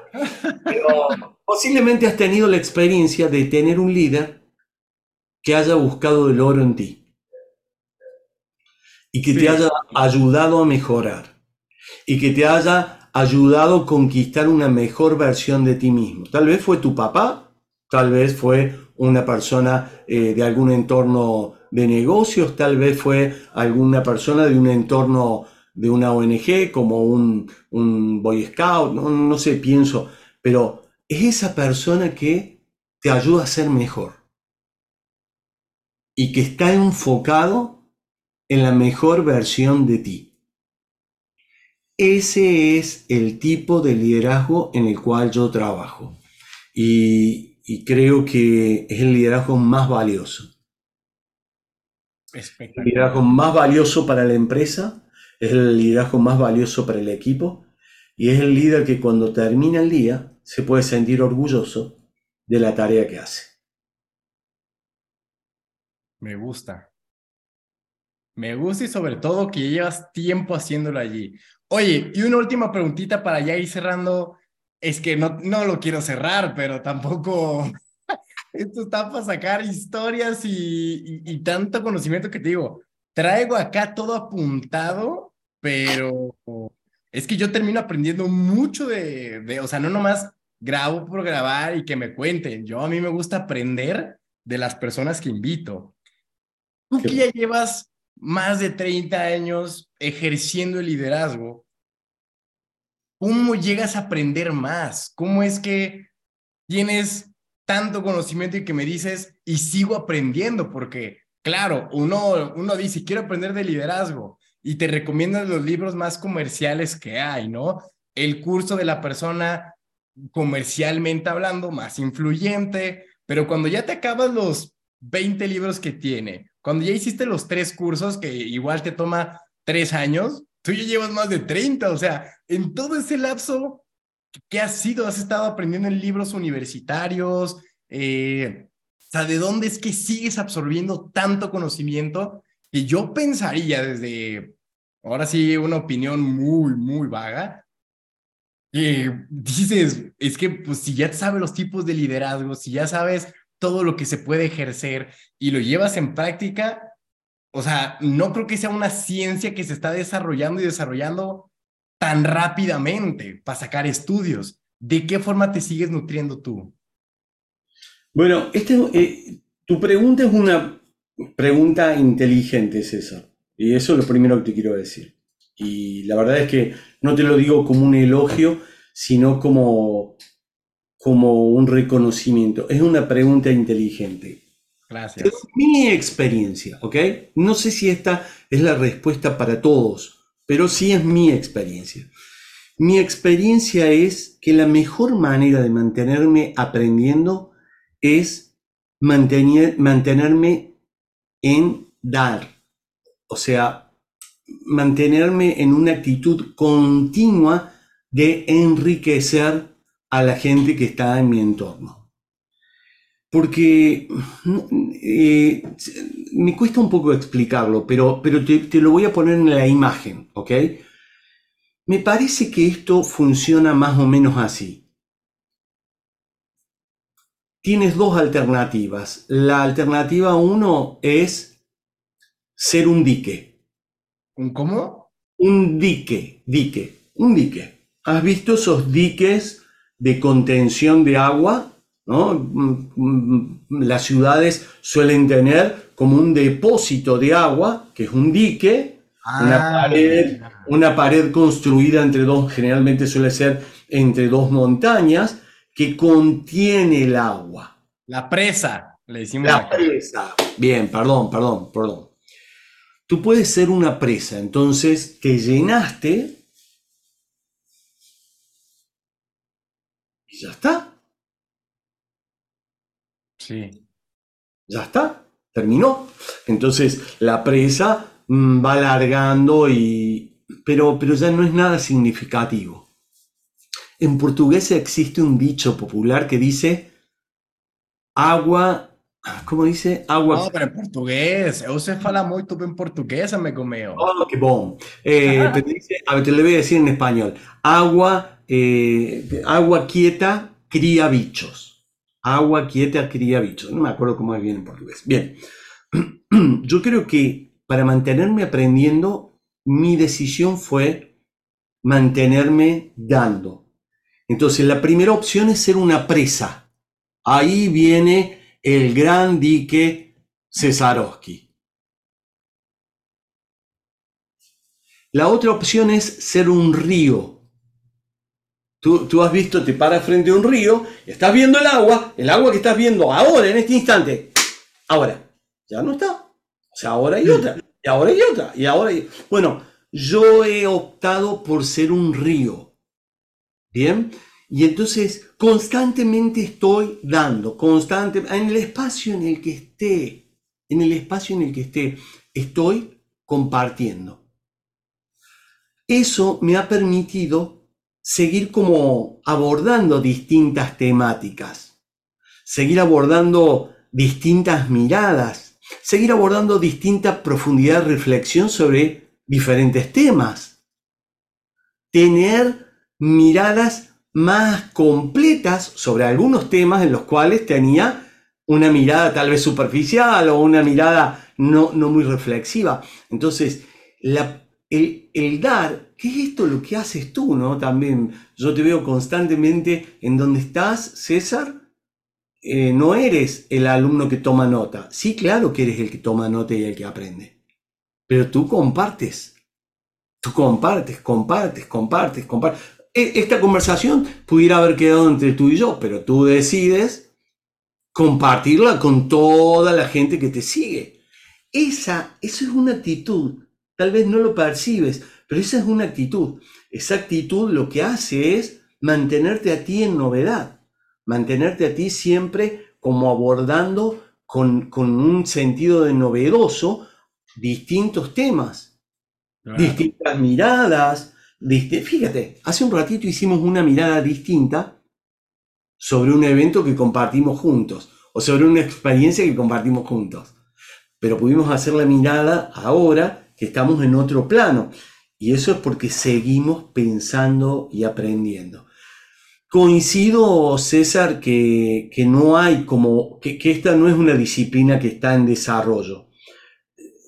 pero posiblemente has tenido la experiencia de tener un líder que haya buscado el oro en ti y que te haya ayudado a mejorar y que te haya ayudado a conquistar una mejor versión de ti mismo. Tal vez fue tu papá, tal vez fue una persona eh, de algún entorno de negocios, tal vez fue alguna persona de un entorno de una ONG como un, Boy Scout, no, no sé, pienso, pero es esa persona que te ayuda a ser mejor y que está enfocado en la mejor versión de ti. Ese es el tipo de liderazgo en el cual yo trabajo. Y, y creo que es el liderazgo más valioso. El liderazgo más valioso para la empresa, es el liderazgo más valioso para el equipo y es el líder que cuando termina el día se puede sentir orgulloso de la tarea que hace. Me gusta. Me gusta y sobre todo que llevas tiempo haciéndolo allí. Oye, y una última preguntita para ya ir cerrando es que no, no lo quiero cerrar, pero tampoco [LAUGHS] esto está para sacar historias y, y, tanto conocimiento que te digo. Traigo acá todo apuntado, pero es que yo termino aprendiendo mucho de, de, o sea, no nomás grabo por grabar y que me cuenten. Yo a mí me gusta aprender de las personas que invito. Tú que ya llevas más de 30 años ejerciendo el liderazgo, ¿cómo llegas a aprender más? ¿Cómo es que tienes tanto conocimiento y que me dices y sigo aprendiendo? Porque, claro, uno, uno dice, quiero aprender de liderazgo y te recomiendan los libros más comerciales que hay, ¿no? El curso de la persona comercialmente hablando más influyente, pero cuando ya te acabas los 20 libros que tiene, cuando ya hiciste los tres cursos que igual te toma tres años, tú ya llevas más de 30, o sea, en todo ese lapso, ¿qué has sido? ¿Has estado aprendiendo en libros universitarios? Eh, o sea, ¿de dónde es que sigues absorbiendo tanto conocimiento? Que yo pensaría desde, ahora sí, una opinión muy, muy vaga, que dices, es que pues si ya sabes los tipos de liderazgo, si ya sabes todo lo que se puede ejercer y lo llevas en práctica, o sea, no creo que sea una ciencia que se está desarrollando y desarrollando tan rápidamente para sacar estudios. ¿De qué forma te sigues nutriendo tú? Bueno, este, eh, tu pregunta es una pregunta inteligente, César. Y eso es lo primero que te quiero decir. Y la verdad es que no te lo digo como un elogio, sino como, como un reconocimiento. Es una pregunta inteligente. Mi experiencia, ¿ok? No sé si esta es la respuesta para todos, pero sí es mi experiencia. Mi experiencia es que la mejor manera de mantenerme aprendiendo es mantener, mantenerme en dar, o sea, mantenerme en una actitud continua de enriquecer a la gente que está en mi entorno porque eh, me cuesta un poco explicarlo, pero, pero te, te, lo voy a poner en la imagen, ¿ok? Me parece que esto funciona más o menos así. Tienes dos alternativas. La alternativa uno es ser un dique. ¿Un cómo? Un dique, dique, un dique. ¿Has visto esos diques de contención de agua ¿no? Mm, mm, las ciudades suelen tener como un depósito de agua, que es un dique, una, ah, pared, una pared construida entre dos, generalmente suele ser entre dos montañas, que contiene el agua. La presa, le decimos. La presa. Bien, perdón, perdón, perdón. Tú puedes ser una presa, entonces te llenaste y ya está Sí. Ya está, terminó. Entonces la presa mm, va alargando y... Pero, pero ya no es nada significativo. En portugués existe un dicho popular que dice agua ¿Cómo dice? Agua. No, pero en portugués. Você fala muito bem portugués, amigo mío. Oh, qué bom. Eh, [LAUGHS] dice, a ver, te lo voy a decir en español. Agua, eh, agua quieta cría bichos. Agua quieta cría bichos. No me acuerdo cómo es bien en portugués. Bien. [CLEARS THROAT] Yo creo que para mantenerme aprendiendo, mi decisión fue mantenerme dando. Entonces, la primera opción es ser una presa. Ahí viene el gran dique Cesarowski. La otra opción es ser un río. Tú, tú, has visto, te paras frente a un río, estás viendo el agua, el agua que estás viendo ahora, en este instante, ahora, ya no está. O sea, ahora hay otra, y ahora hay otra, y ahora hay... Bueno, yo he optado por ser un río. Bien, y entonces constantemente estoy dando, constante, en el espacio en el que esté, en el espacio en el que esté, estoy compartiendo. Eso me ha permitido seguir como abordando distintas temáticas, seguir abordando distintas miradas, seguir abordando distinta profundidad de reflexión sobre diferentes temas, tener miradas más completas sobre algunos temas en los cuales tenía una mirada tal vez superficial o una mirada no, no muy reflexiva. Entonces, la, el, dar, ¿qué es esto lo que haces tú? ¿no? También yo te veo constantemente en donde estás, César. Eh, no eres el alumno que toma nota. Sí, claro que eres el que toma nota y el que aprende. Pero tú compartes. Tú compartes, compartes, compartes, compartes. E, esta conversación pudiera haber quedado entre tú y yo, pero tú decides compartirla con toda la gente que te sigue. Esa, es una actitud. Tal vez no lo percibes, pero esa es una actitud. Esa actitud lo que hace es mantenerte a ti en novedad, mantenerte a ti siempre como abordando con, un sentido de novedoso distintos temas, distintas miradas, Fíjate, hace un ratito hicimos una mirada distinta sobre un evento que compartimos juntos o sobre una experiencia que compartimos juntos. Pero pudimos hacer la mirada ahora que estamos en otro plano. Y eso es porque seguimos pensando y aprendiendo. Coincido, César, que, no hay como, que, que esta no es una disciplina que está en desarrollo.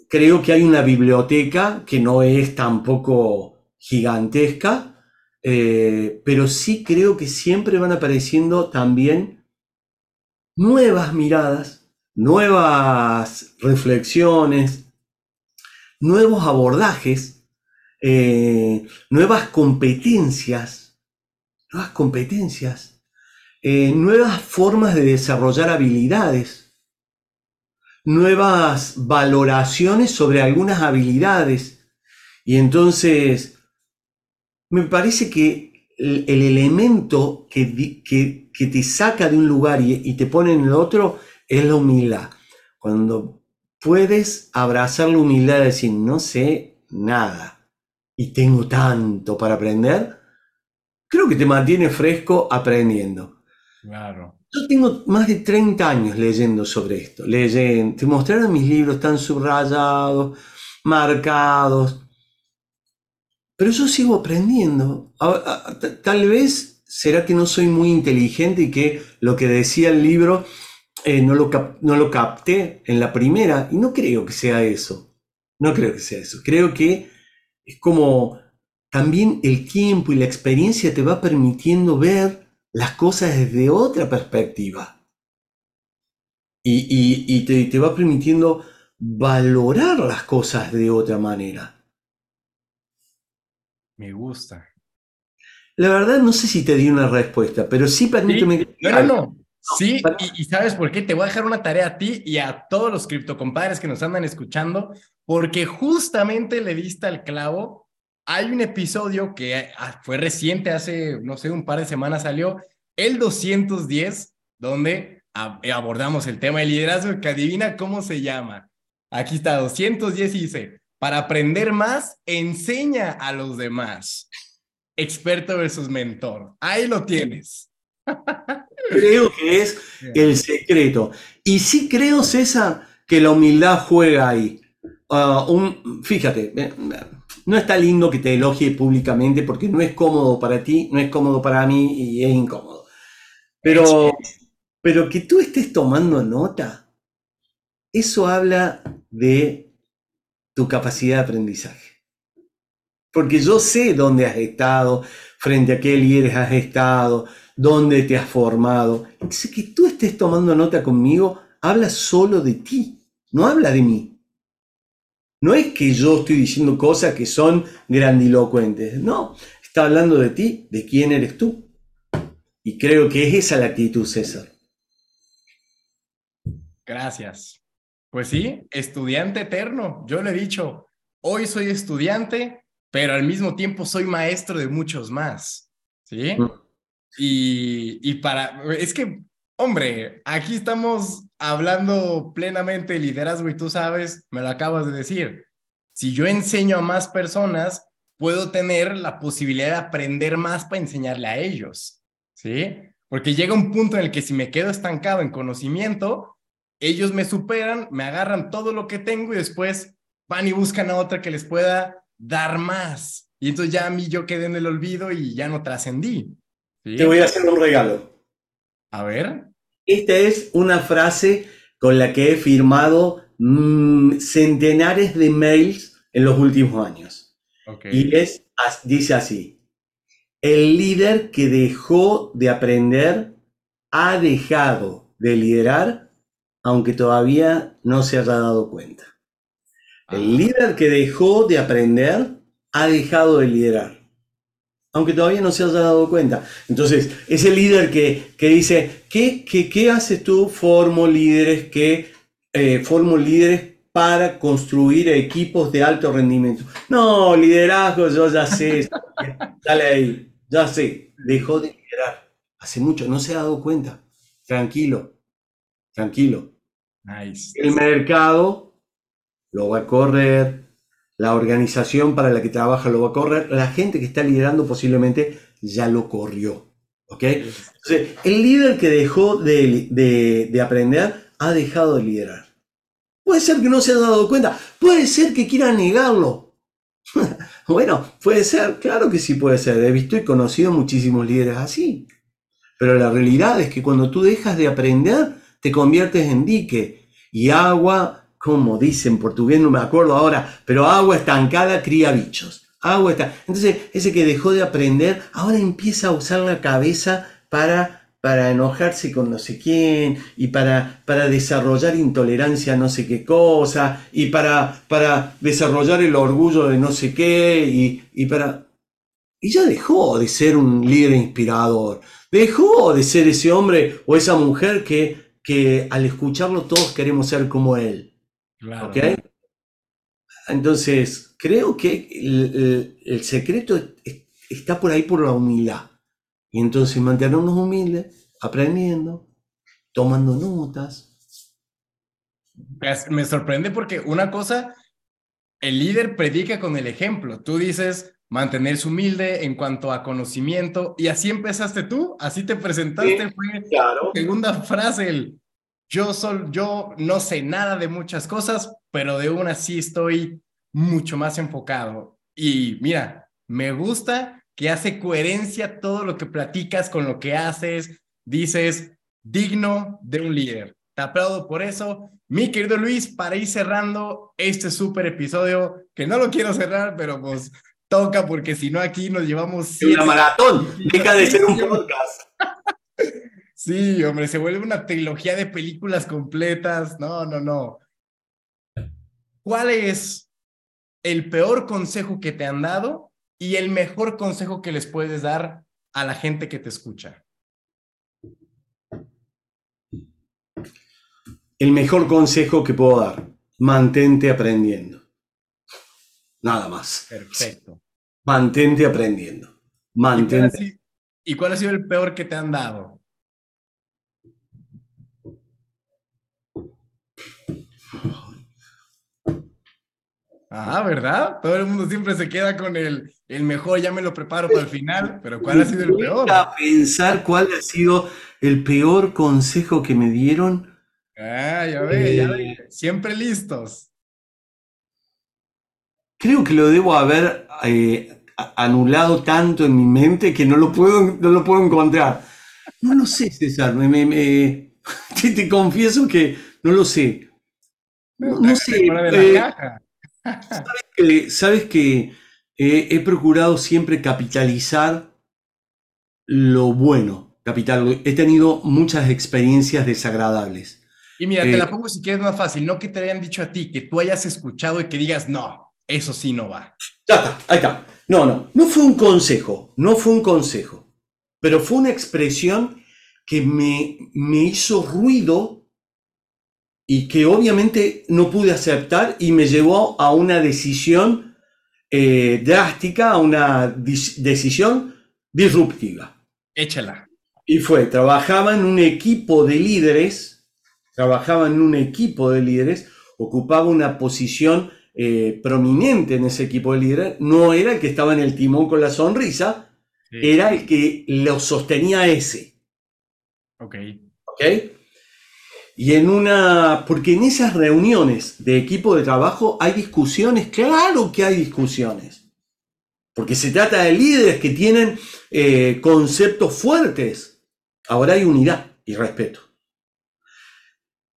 Creo que hay una biblioteca que no es tampoco gigantesca, eh, pero sí creo que siempre van apareciendo también nuevas miradas, nuevas reflexiones, nuevos abordajes, eh, nuevas competencias, nuevas competencias, eh, nuevas formas de desarrollar habilidades, nuevas valoraciones sobre algunas habilidades. Y entonces me parece que el, elemento que, que, te saca de un lugar y, te pone en el otro es la humildad. Cuando puedes abrazar la humildad y decir, no sé nada y tengo tanto para aprender, creo que te mantiene fresco aprendiendo. Claro. Yo tengo más de 30 años leyendo sobre esto. Leyendo, te mostraron mis libros, están subrayados, marcados. Pero yo sigo aprendiendo. Tal vez será que no soy muy inteligente y que lo que decía el libro eh, no, lo no lo capté en la primera. Y no creo que sea eso. No creo que sea eso. Creo que es como también el tiempo y la experiencia te va permitiendo ver las cosas desde otra perspectiva. Y, te, te va permitiendo valorar las cosas de otra manera. Me gusta. La verdad no sé si te di una respuesta, pero sí permíteme... No, no, no. Sí, y, ¿sabes por qué? Te voy a dejar una tarea a ti y a todos los criptocompadres que nos andan escuchando, porque justamente le diste al clavo. Hay un episodio que ah, fue reciente, hace, no sé, un par de semanas salió, el 210, donde abordamos el tema de liderazgo, que adivina cómo se llama. Aquí está, 210 dice, para aprender más, enseña a los demás. Experto versus mentor. Ahí lo tienes. [LAUGHS] Creo que es el secreto. Y sí creo, César, que la humildad juega ahí. Ah, un, fíjate, no está lindo que te elogie públicamente porque no es cómodo para ti, no es cómodo para mí y es incómodo. Pero, pero que tú estés tomando nota, eso habla de tu capacidad de aprendizaje. Porque yo sé dónde has estado, frente a qué líderes has estado, dónde te has formado. Entonces, que tú estés tomando nota conmigo, habla solo de ti, no habla de mí. No es que yo estoy diciendo cosas que son grandilocuentes, no, está hablando de ti, de quién eres tú. Y creo que es esa la actitud, César. Gracias. Pues sí, estudiante eterno. Yo le he dicho, hoy soy estudiante, pero al mismo tiempo soy maestro de muchos más. ¿Sí? Mm. Y, y para, es que, hombre, aquí estamos hablando plenamente de liderazgo y tú sabes, me lo acabas de decir. Si yo enseño a más personas, puedo tener la posibilidad de aprender más para enseñarle a ellos. ¿Sí? Porque llega un punto en el que si me quedo estancado en conocimiento, ellos me superan, me agarran todo lo que tengo y después van y buscan a otra que les pueda dar más. Y entonces ya a mí yo quedé en el olvido y ya no trascendí. Te voy a hacer un regalo. A ver. Esta es una frase con la que he firmado mm, centenares de mails en los últimos años. Y es, dice así, el líder que dejó de aprender ha dejado de liderar aunque todavía no se haya dado cuenta. El ah. líder que dejó de aprender ha dejado de liderar, aunque todavía no se haya dado cuenta. Entonces, ese líder que, que dice, ¿qué, qué, qué haces tú? Formo líderes que eh, formo líderes para construir equipos de alto rendimiento. No, liderazgo, yo ya sé, [LAUGHS] dale ahí, ya sé, dejó de liderar. Hace mucho, no se ha dado cuenta. Tranquilo, tranquilo. El mercado lo va a correr, la organización para la que trabaja lo va a correr, la gente que está liderando posiblemente ya lo corrió. ¿ok? Entonces, el líder que dejó de, aprender ha dejado de liderar. Puede ser que no se haya dado cuenta, puede ser que quiera negarlo. [LAUGHS] bueno, puede ser, claro que sí puede ser. He visto y conocido muchísimos líderes así. Pero la realidad es que cuando tú dejas de aprender, te conviertes en dique y agua, como dicen portugués, no me acuerdo ahora, pero agua estancada cría bichos. Agua está. Entonces, ese que dejó de aprender, ahora empieza a usar la cabeza para, para enojarse con no sé quién y para, para desarrollar intolerancia a no sé qué cosa y para, para desarrollar el orgullo de no sé qué y, y para... Y ya dejó de ser un líder inspirador. Dejó de ser ese hombre o esa mujer que que al escucharlo todos queremos ser como él. Claro. Entonces, creo que el, secreto está por ahí por la humildad. Y entonces mantenernos humildes, aprendiendo, tomando notas. Me sorprende porque una cosa, el líder predica con el ejemplo. Tú dices mantenerse humilde en cuanto a conocimiento y así empezaste tú, así te presentaste. fue claro. segunda frase, el yo, sol, yo no sé nada de muchas cosas, pero de una sí estoy mucho más enfocado. Y mira, me gusta que hace coherencia todo lo que platicas con lo que haces, dices, digno de un líder. Te aplaudo por eso. Mi querido Luis, para ir cerrando este súper episodio, que no lo quiero cerrar, pero pues toca porque si no aquí nos llevamos... Una maratón, deja de ser un podcast. [LAUGHS] Sí, hombre, se vuelve una trilogía de películas completas. No, no, no. ¿Cuál es el peor consejo que te han dado y el mejor consejo que les puedes dar a la gente que te escucha? El mejor consejo que puedo dar, mantente aprendiendo. Nada más. Perfecto. Mantente aprendiendo. Mantente. ¿Y cuál ha sido el peor que te han dado? Ah, ¿verdad? Todo el mundo siempre se queda con el, el mejor, ya me lo preparo para el final, pero ¿cuál ha sido el peor? A pensar cuál ha sido el peor consejo que me dieron. Ah, ya ve, ya ve. Eh, siempre listos. Creo que lo debo haber eh, anulado tanto en mi mente que no lo puedo, no lo puedo encontrar. No lo sé, César. Me, [LAUGHS] te, confieso que no lo sé. No, sé. sabes que, he procurado siempre capitalizar lo bueno. Capital, he tenido muchas experiencias desagradables. Y mira, te la eh, pongo si quieres más fácil, no que te hayan dicho a ti, que tú hayas escuchado y que digas, no, eso sí no va. Ya está, ahí está. No, no, no fue un consejo, no fue un consejo, pero fue una expresión que me, me hizo ruido y que obviamente no pude aceptar y me llevó a una decisión eh, drástica, a una decisión disruptiva. Échala. Y fue, trabajaba en un equipo de líderes, trabajaba en un equipo de líderes, ocupaba una posición eh, prominente en ese equipo de líderes, no era el que estaba en el timón con la sonrisa, era el que lo sostenía ese. Ok. Ok. Y en una, porque en esas reuniones de equipo de trabajo hay discusiones, claro que hay discusiones, porque se trata de líderes que tienen eh, conceptos fuertes. Ahora hay unidad y respeto.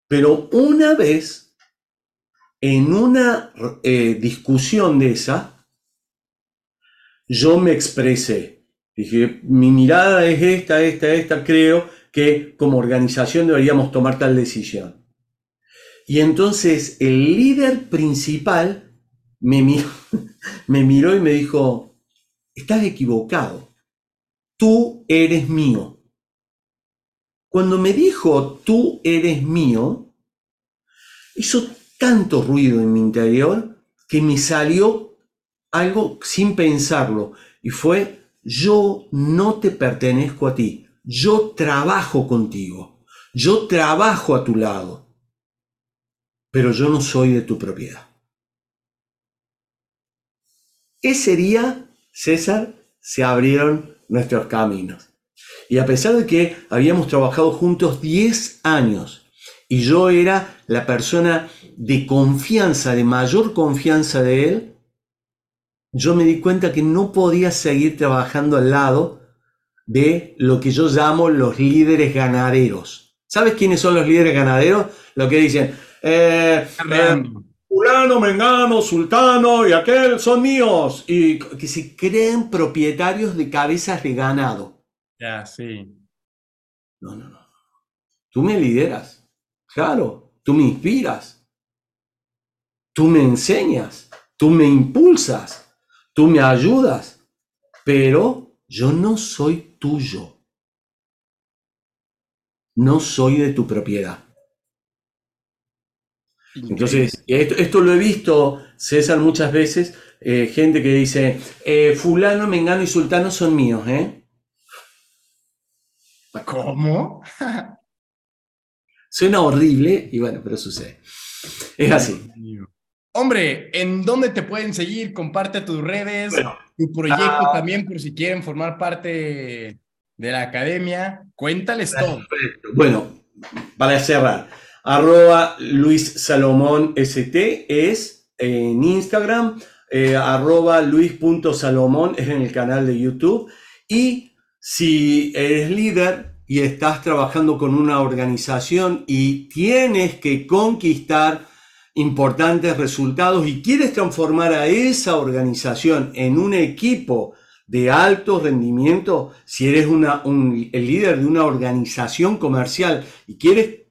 Pero una vez, en una eh, discusión de esa, yo me expresé. Dije, mi mirada es esta, esta, esta, creo que como organización deberíamos tomar tal decisión. Y entonces el líder principal [LAUGHS] me miró, y me dijo, estás equivocado, tú eres mío. Cuando me dijo, tú eres mío, hizo tanto ruido en mi interior que me salió algo sin pensarlo y fue, yo no te pertenezco a ti, yo trabajo contigo, yo trabajo a tu lado, pero yo no soy de tu propiedad. Ese día, César, se abrieron nuestros caminos. Y a pesar de que habíamos trabajado juntos 10 años y yo era la persona de confianza, de mayor confianza de él, yo me di cuenta que no podía seguir trabajando al lado de lo que yo llamo los líderes ganaderos. ¿Sabes quiénes son los líderes ganaderos? Lo que dicen, eh, eh Mengano, Sultano y aquel son míos. Y que se creen propietarios de cabezas de ganado. Ya, sí. No, no, no. Tú me lideras. Claro, tú me inspiras. Tú me enseñas. Tú me impulsas. Tú me ayudas. Pero yo no soy tuyo. No soy de tu propiedad. Entonces, esto, lo he visto, César, muchas veces, eh, gente que dice, eh, fulano, mengano y sultano son míos, ¿eh? ¿Cómo? [LAUGHS] Suena horrible y bueno, pero sucede. Es así. Hombre, ¿en dónde te pueden seguir? Comparte tus redes, tu proyecto ah. también, por si quieren formar parte de la academia. Cuéntales todo. Bueno, para cerrar, arroba Luis Salomón ST es en Instagram, eh, arroba Luis.salomón es en el canal de YouTube. Y si eres líder y estás trabajando con una organización y tienes que conquistar importantes resultados y quieres transformar a esa organización en un equipo de alto rendimiento, si eres el líder de una organización comercial y quieres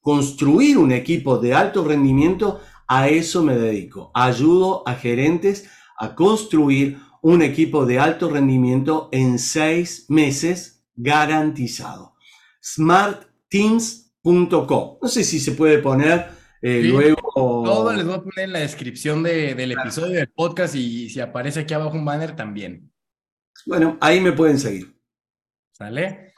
construir un equipo de alto rendimiento, a eso me dedico. Ayudo a gerentes a construir un equipo de alto rendimiento en seis meses garantizado. smartteams.com. No sé si se puede poner eh, luego. Todo les voy a poner en la descripción del episodio del podcast y si aparece aquí abajo un banner también. Bueno, ahí me pueden seguir. ¿Sale?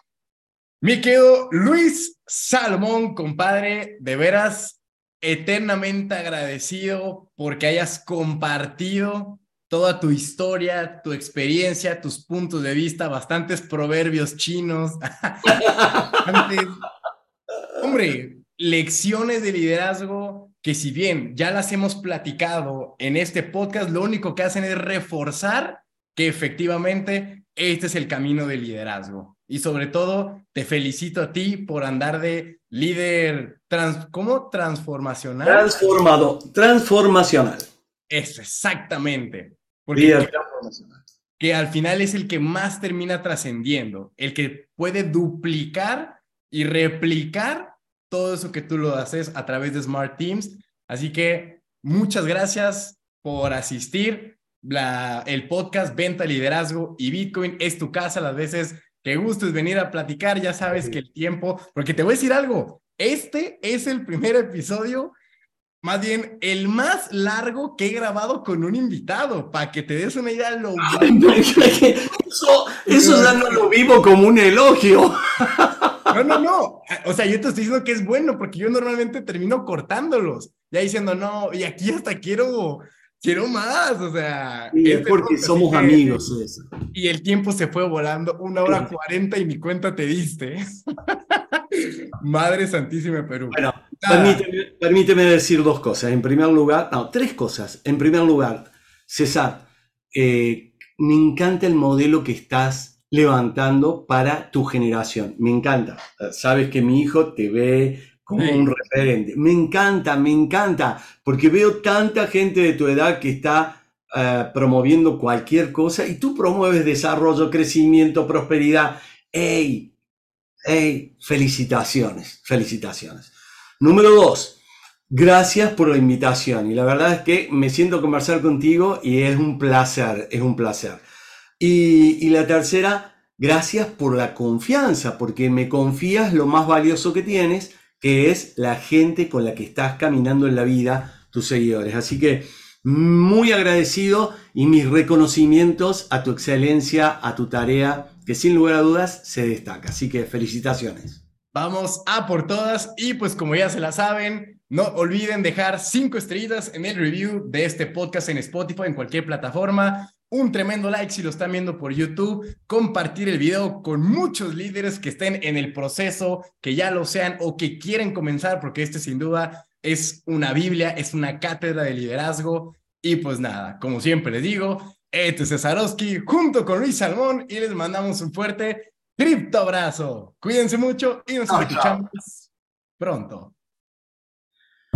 Mi querido Luis Salomón, compadre, de veras, eternamente agradecido porque hayas compartido toda tu historia, tu experiencia, tus puntos de vista, bastantes proverbios chinos, [LAUGHS] hombre, lecciones de liderazgo que si bien ya las hemos platicado en este podcast, lo único que hacen es reforzar que efectivamente este es el camino del liderazgo. Y sobre todo, te felicito a ti por andar de líder, trans, ¿cómo? Transformacional. Transformado, transformacional. Eso, exactamente. Porque que al final es el que más termina trascendiendo, el que puede duplicar y replicar todo eso que tú lo haces a través de Smart Teams. Así que muchas gracias por asistir. La, el podcast Venta, Liderazgo y Bitcoin es tu casa las veces que gustes venir a platicar. Ya sabes que el tiempo, porque te voy a decir algo, este es el primer episodio más bien, el más largo que he grabado con un invitado, para que te des una idea de lo... eso, eso ya no lo vivo como un elogio. [LAUGHS] No, no, no. O sea, yo te estoy diciendo que es bueno, porque yo normalmente termino cortándolos, ya diciendo, no, y aquí hasta quiero, quiero más, o sea... es porque somos amigos. Eso. Y el tiempo se fue volando, una hora cuarenta y mi cuenta te diste. [LAUGHS] Madre Santísima Perú. Bueno, permíteme, decir dos cosas. En primer lugar, no, tres cosas. En primer lugar, César, eh, me encanta el modelo que estás levantando para tu generación. Me encanta. Sabes que mi hijo te ve como un referente. Me encanta, me encanta, porque veo tanta gente de tu edad que está eh, promoviendo cualquier cosa y tú promueves desarrollo, crecimiento, prosperidad. ¡Ey! ¡Ey! Felicitaciones, felicitaciones. Número dos, gracias por la invitación y la verdad es que me siento a conversar contigo y es un placer, es un placer. Y, la tercera, gracias por la confianza, porque me confías lo más valioso que tienes, que es la gente con la que estás caminando en la vida, tus seguidores. Así que muy agradecido y mis reconocimientos a tu excelencia, a tu tarea, que sin lugar a dudas se destaca. Así que felicitaciones. Vamos a por todas y pues como ya se la saben, no olviden dejar cinco estrellitas en el review de este podcast en Spotify, en cualquier plataforma, un tremendo like si lo están viendo por YouTube, compartir el video con muchos líderes que estén en el proceso, que ya lo sean o que quieren comenzar, porque este sin duda es una Biblia, es una cátedra de liderazgo. Y pues nada, como siempre les digo, este es Cesarowski junto con Luis Salmón y les mandamos un fuerte Cripto abrazo. Cuídense mucho y nos escuchamos pronto.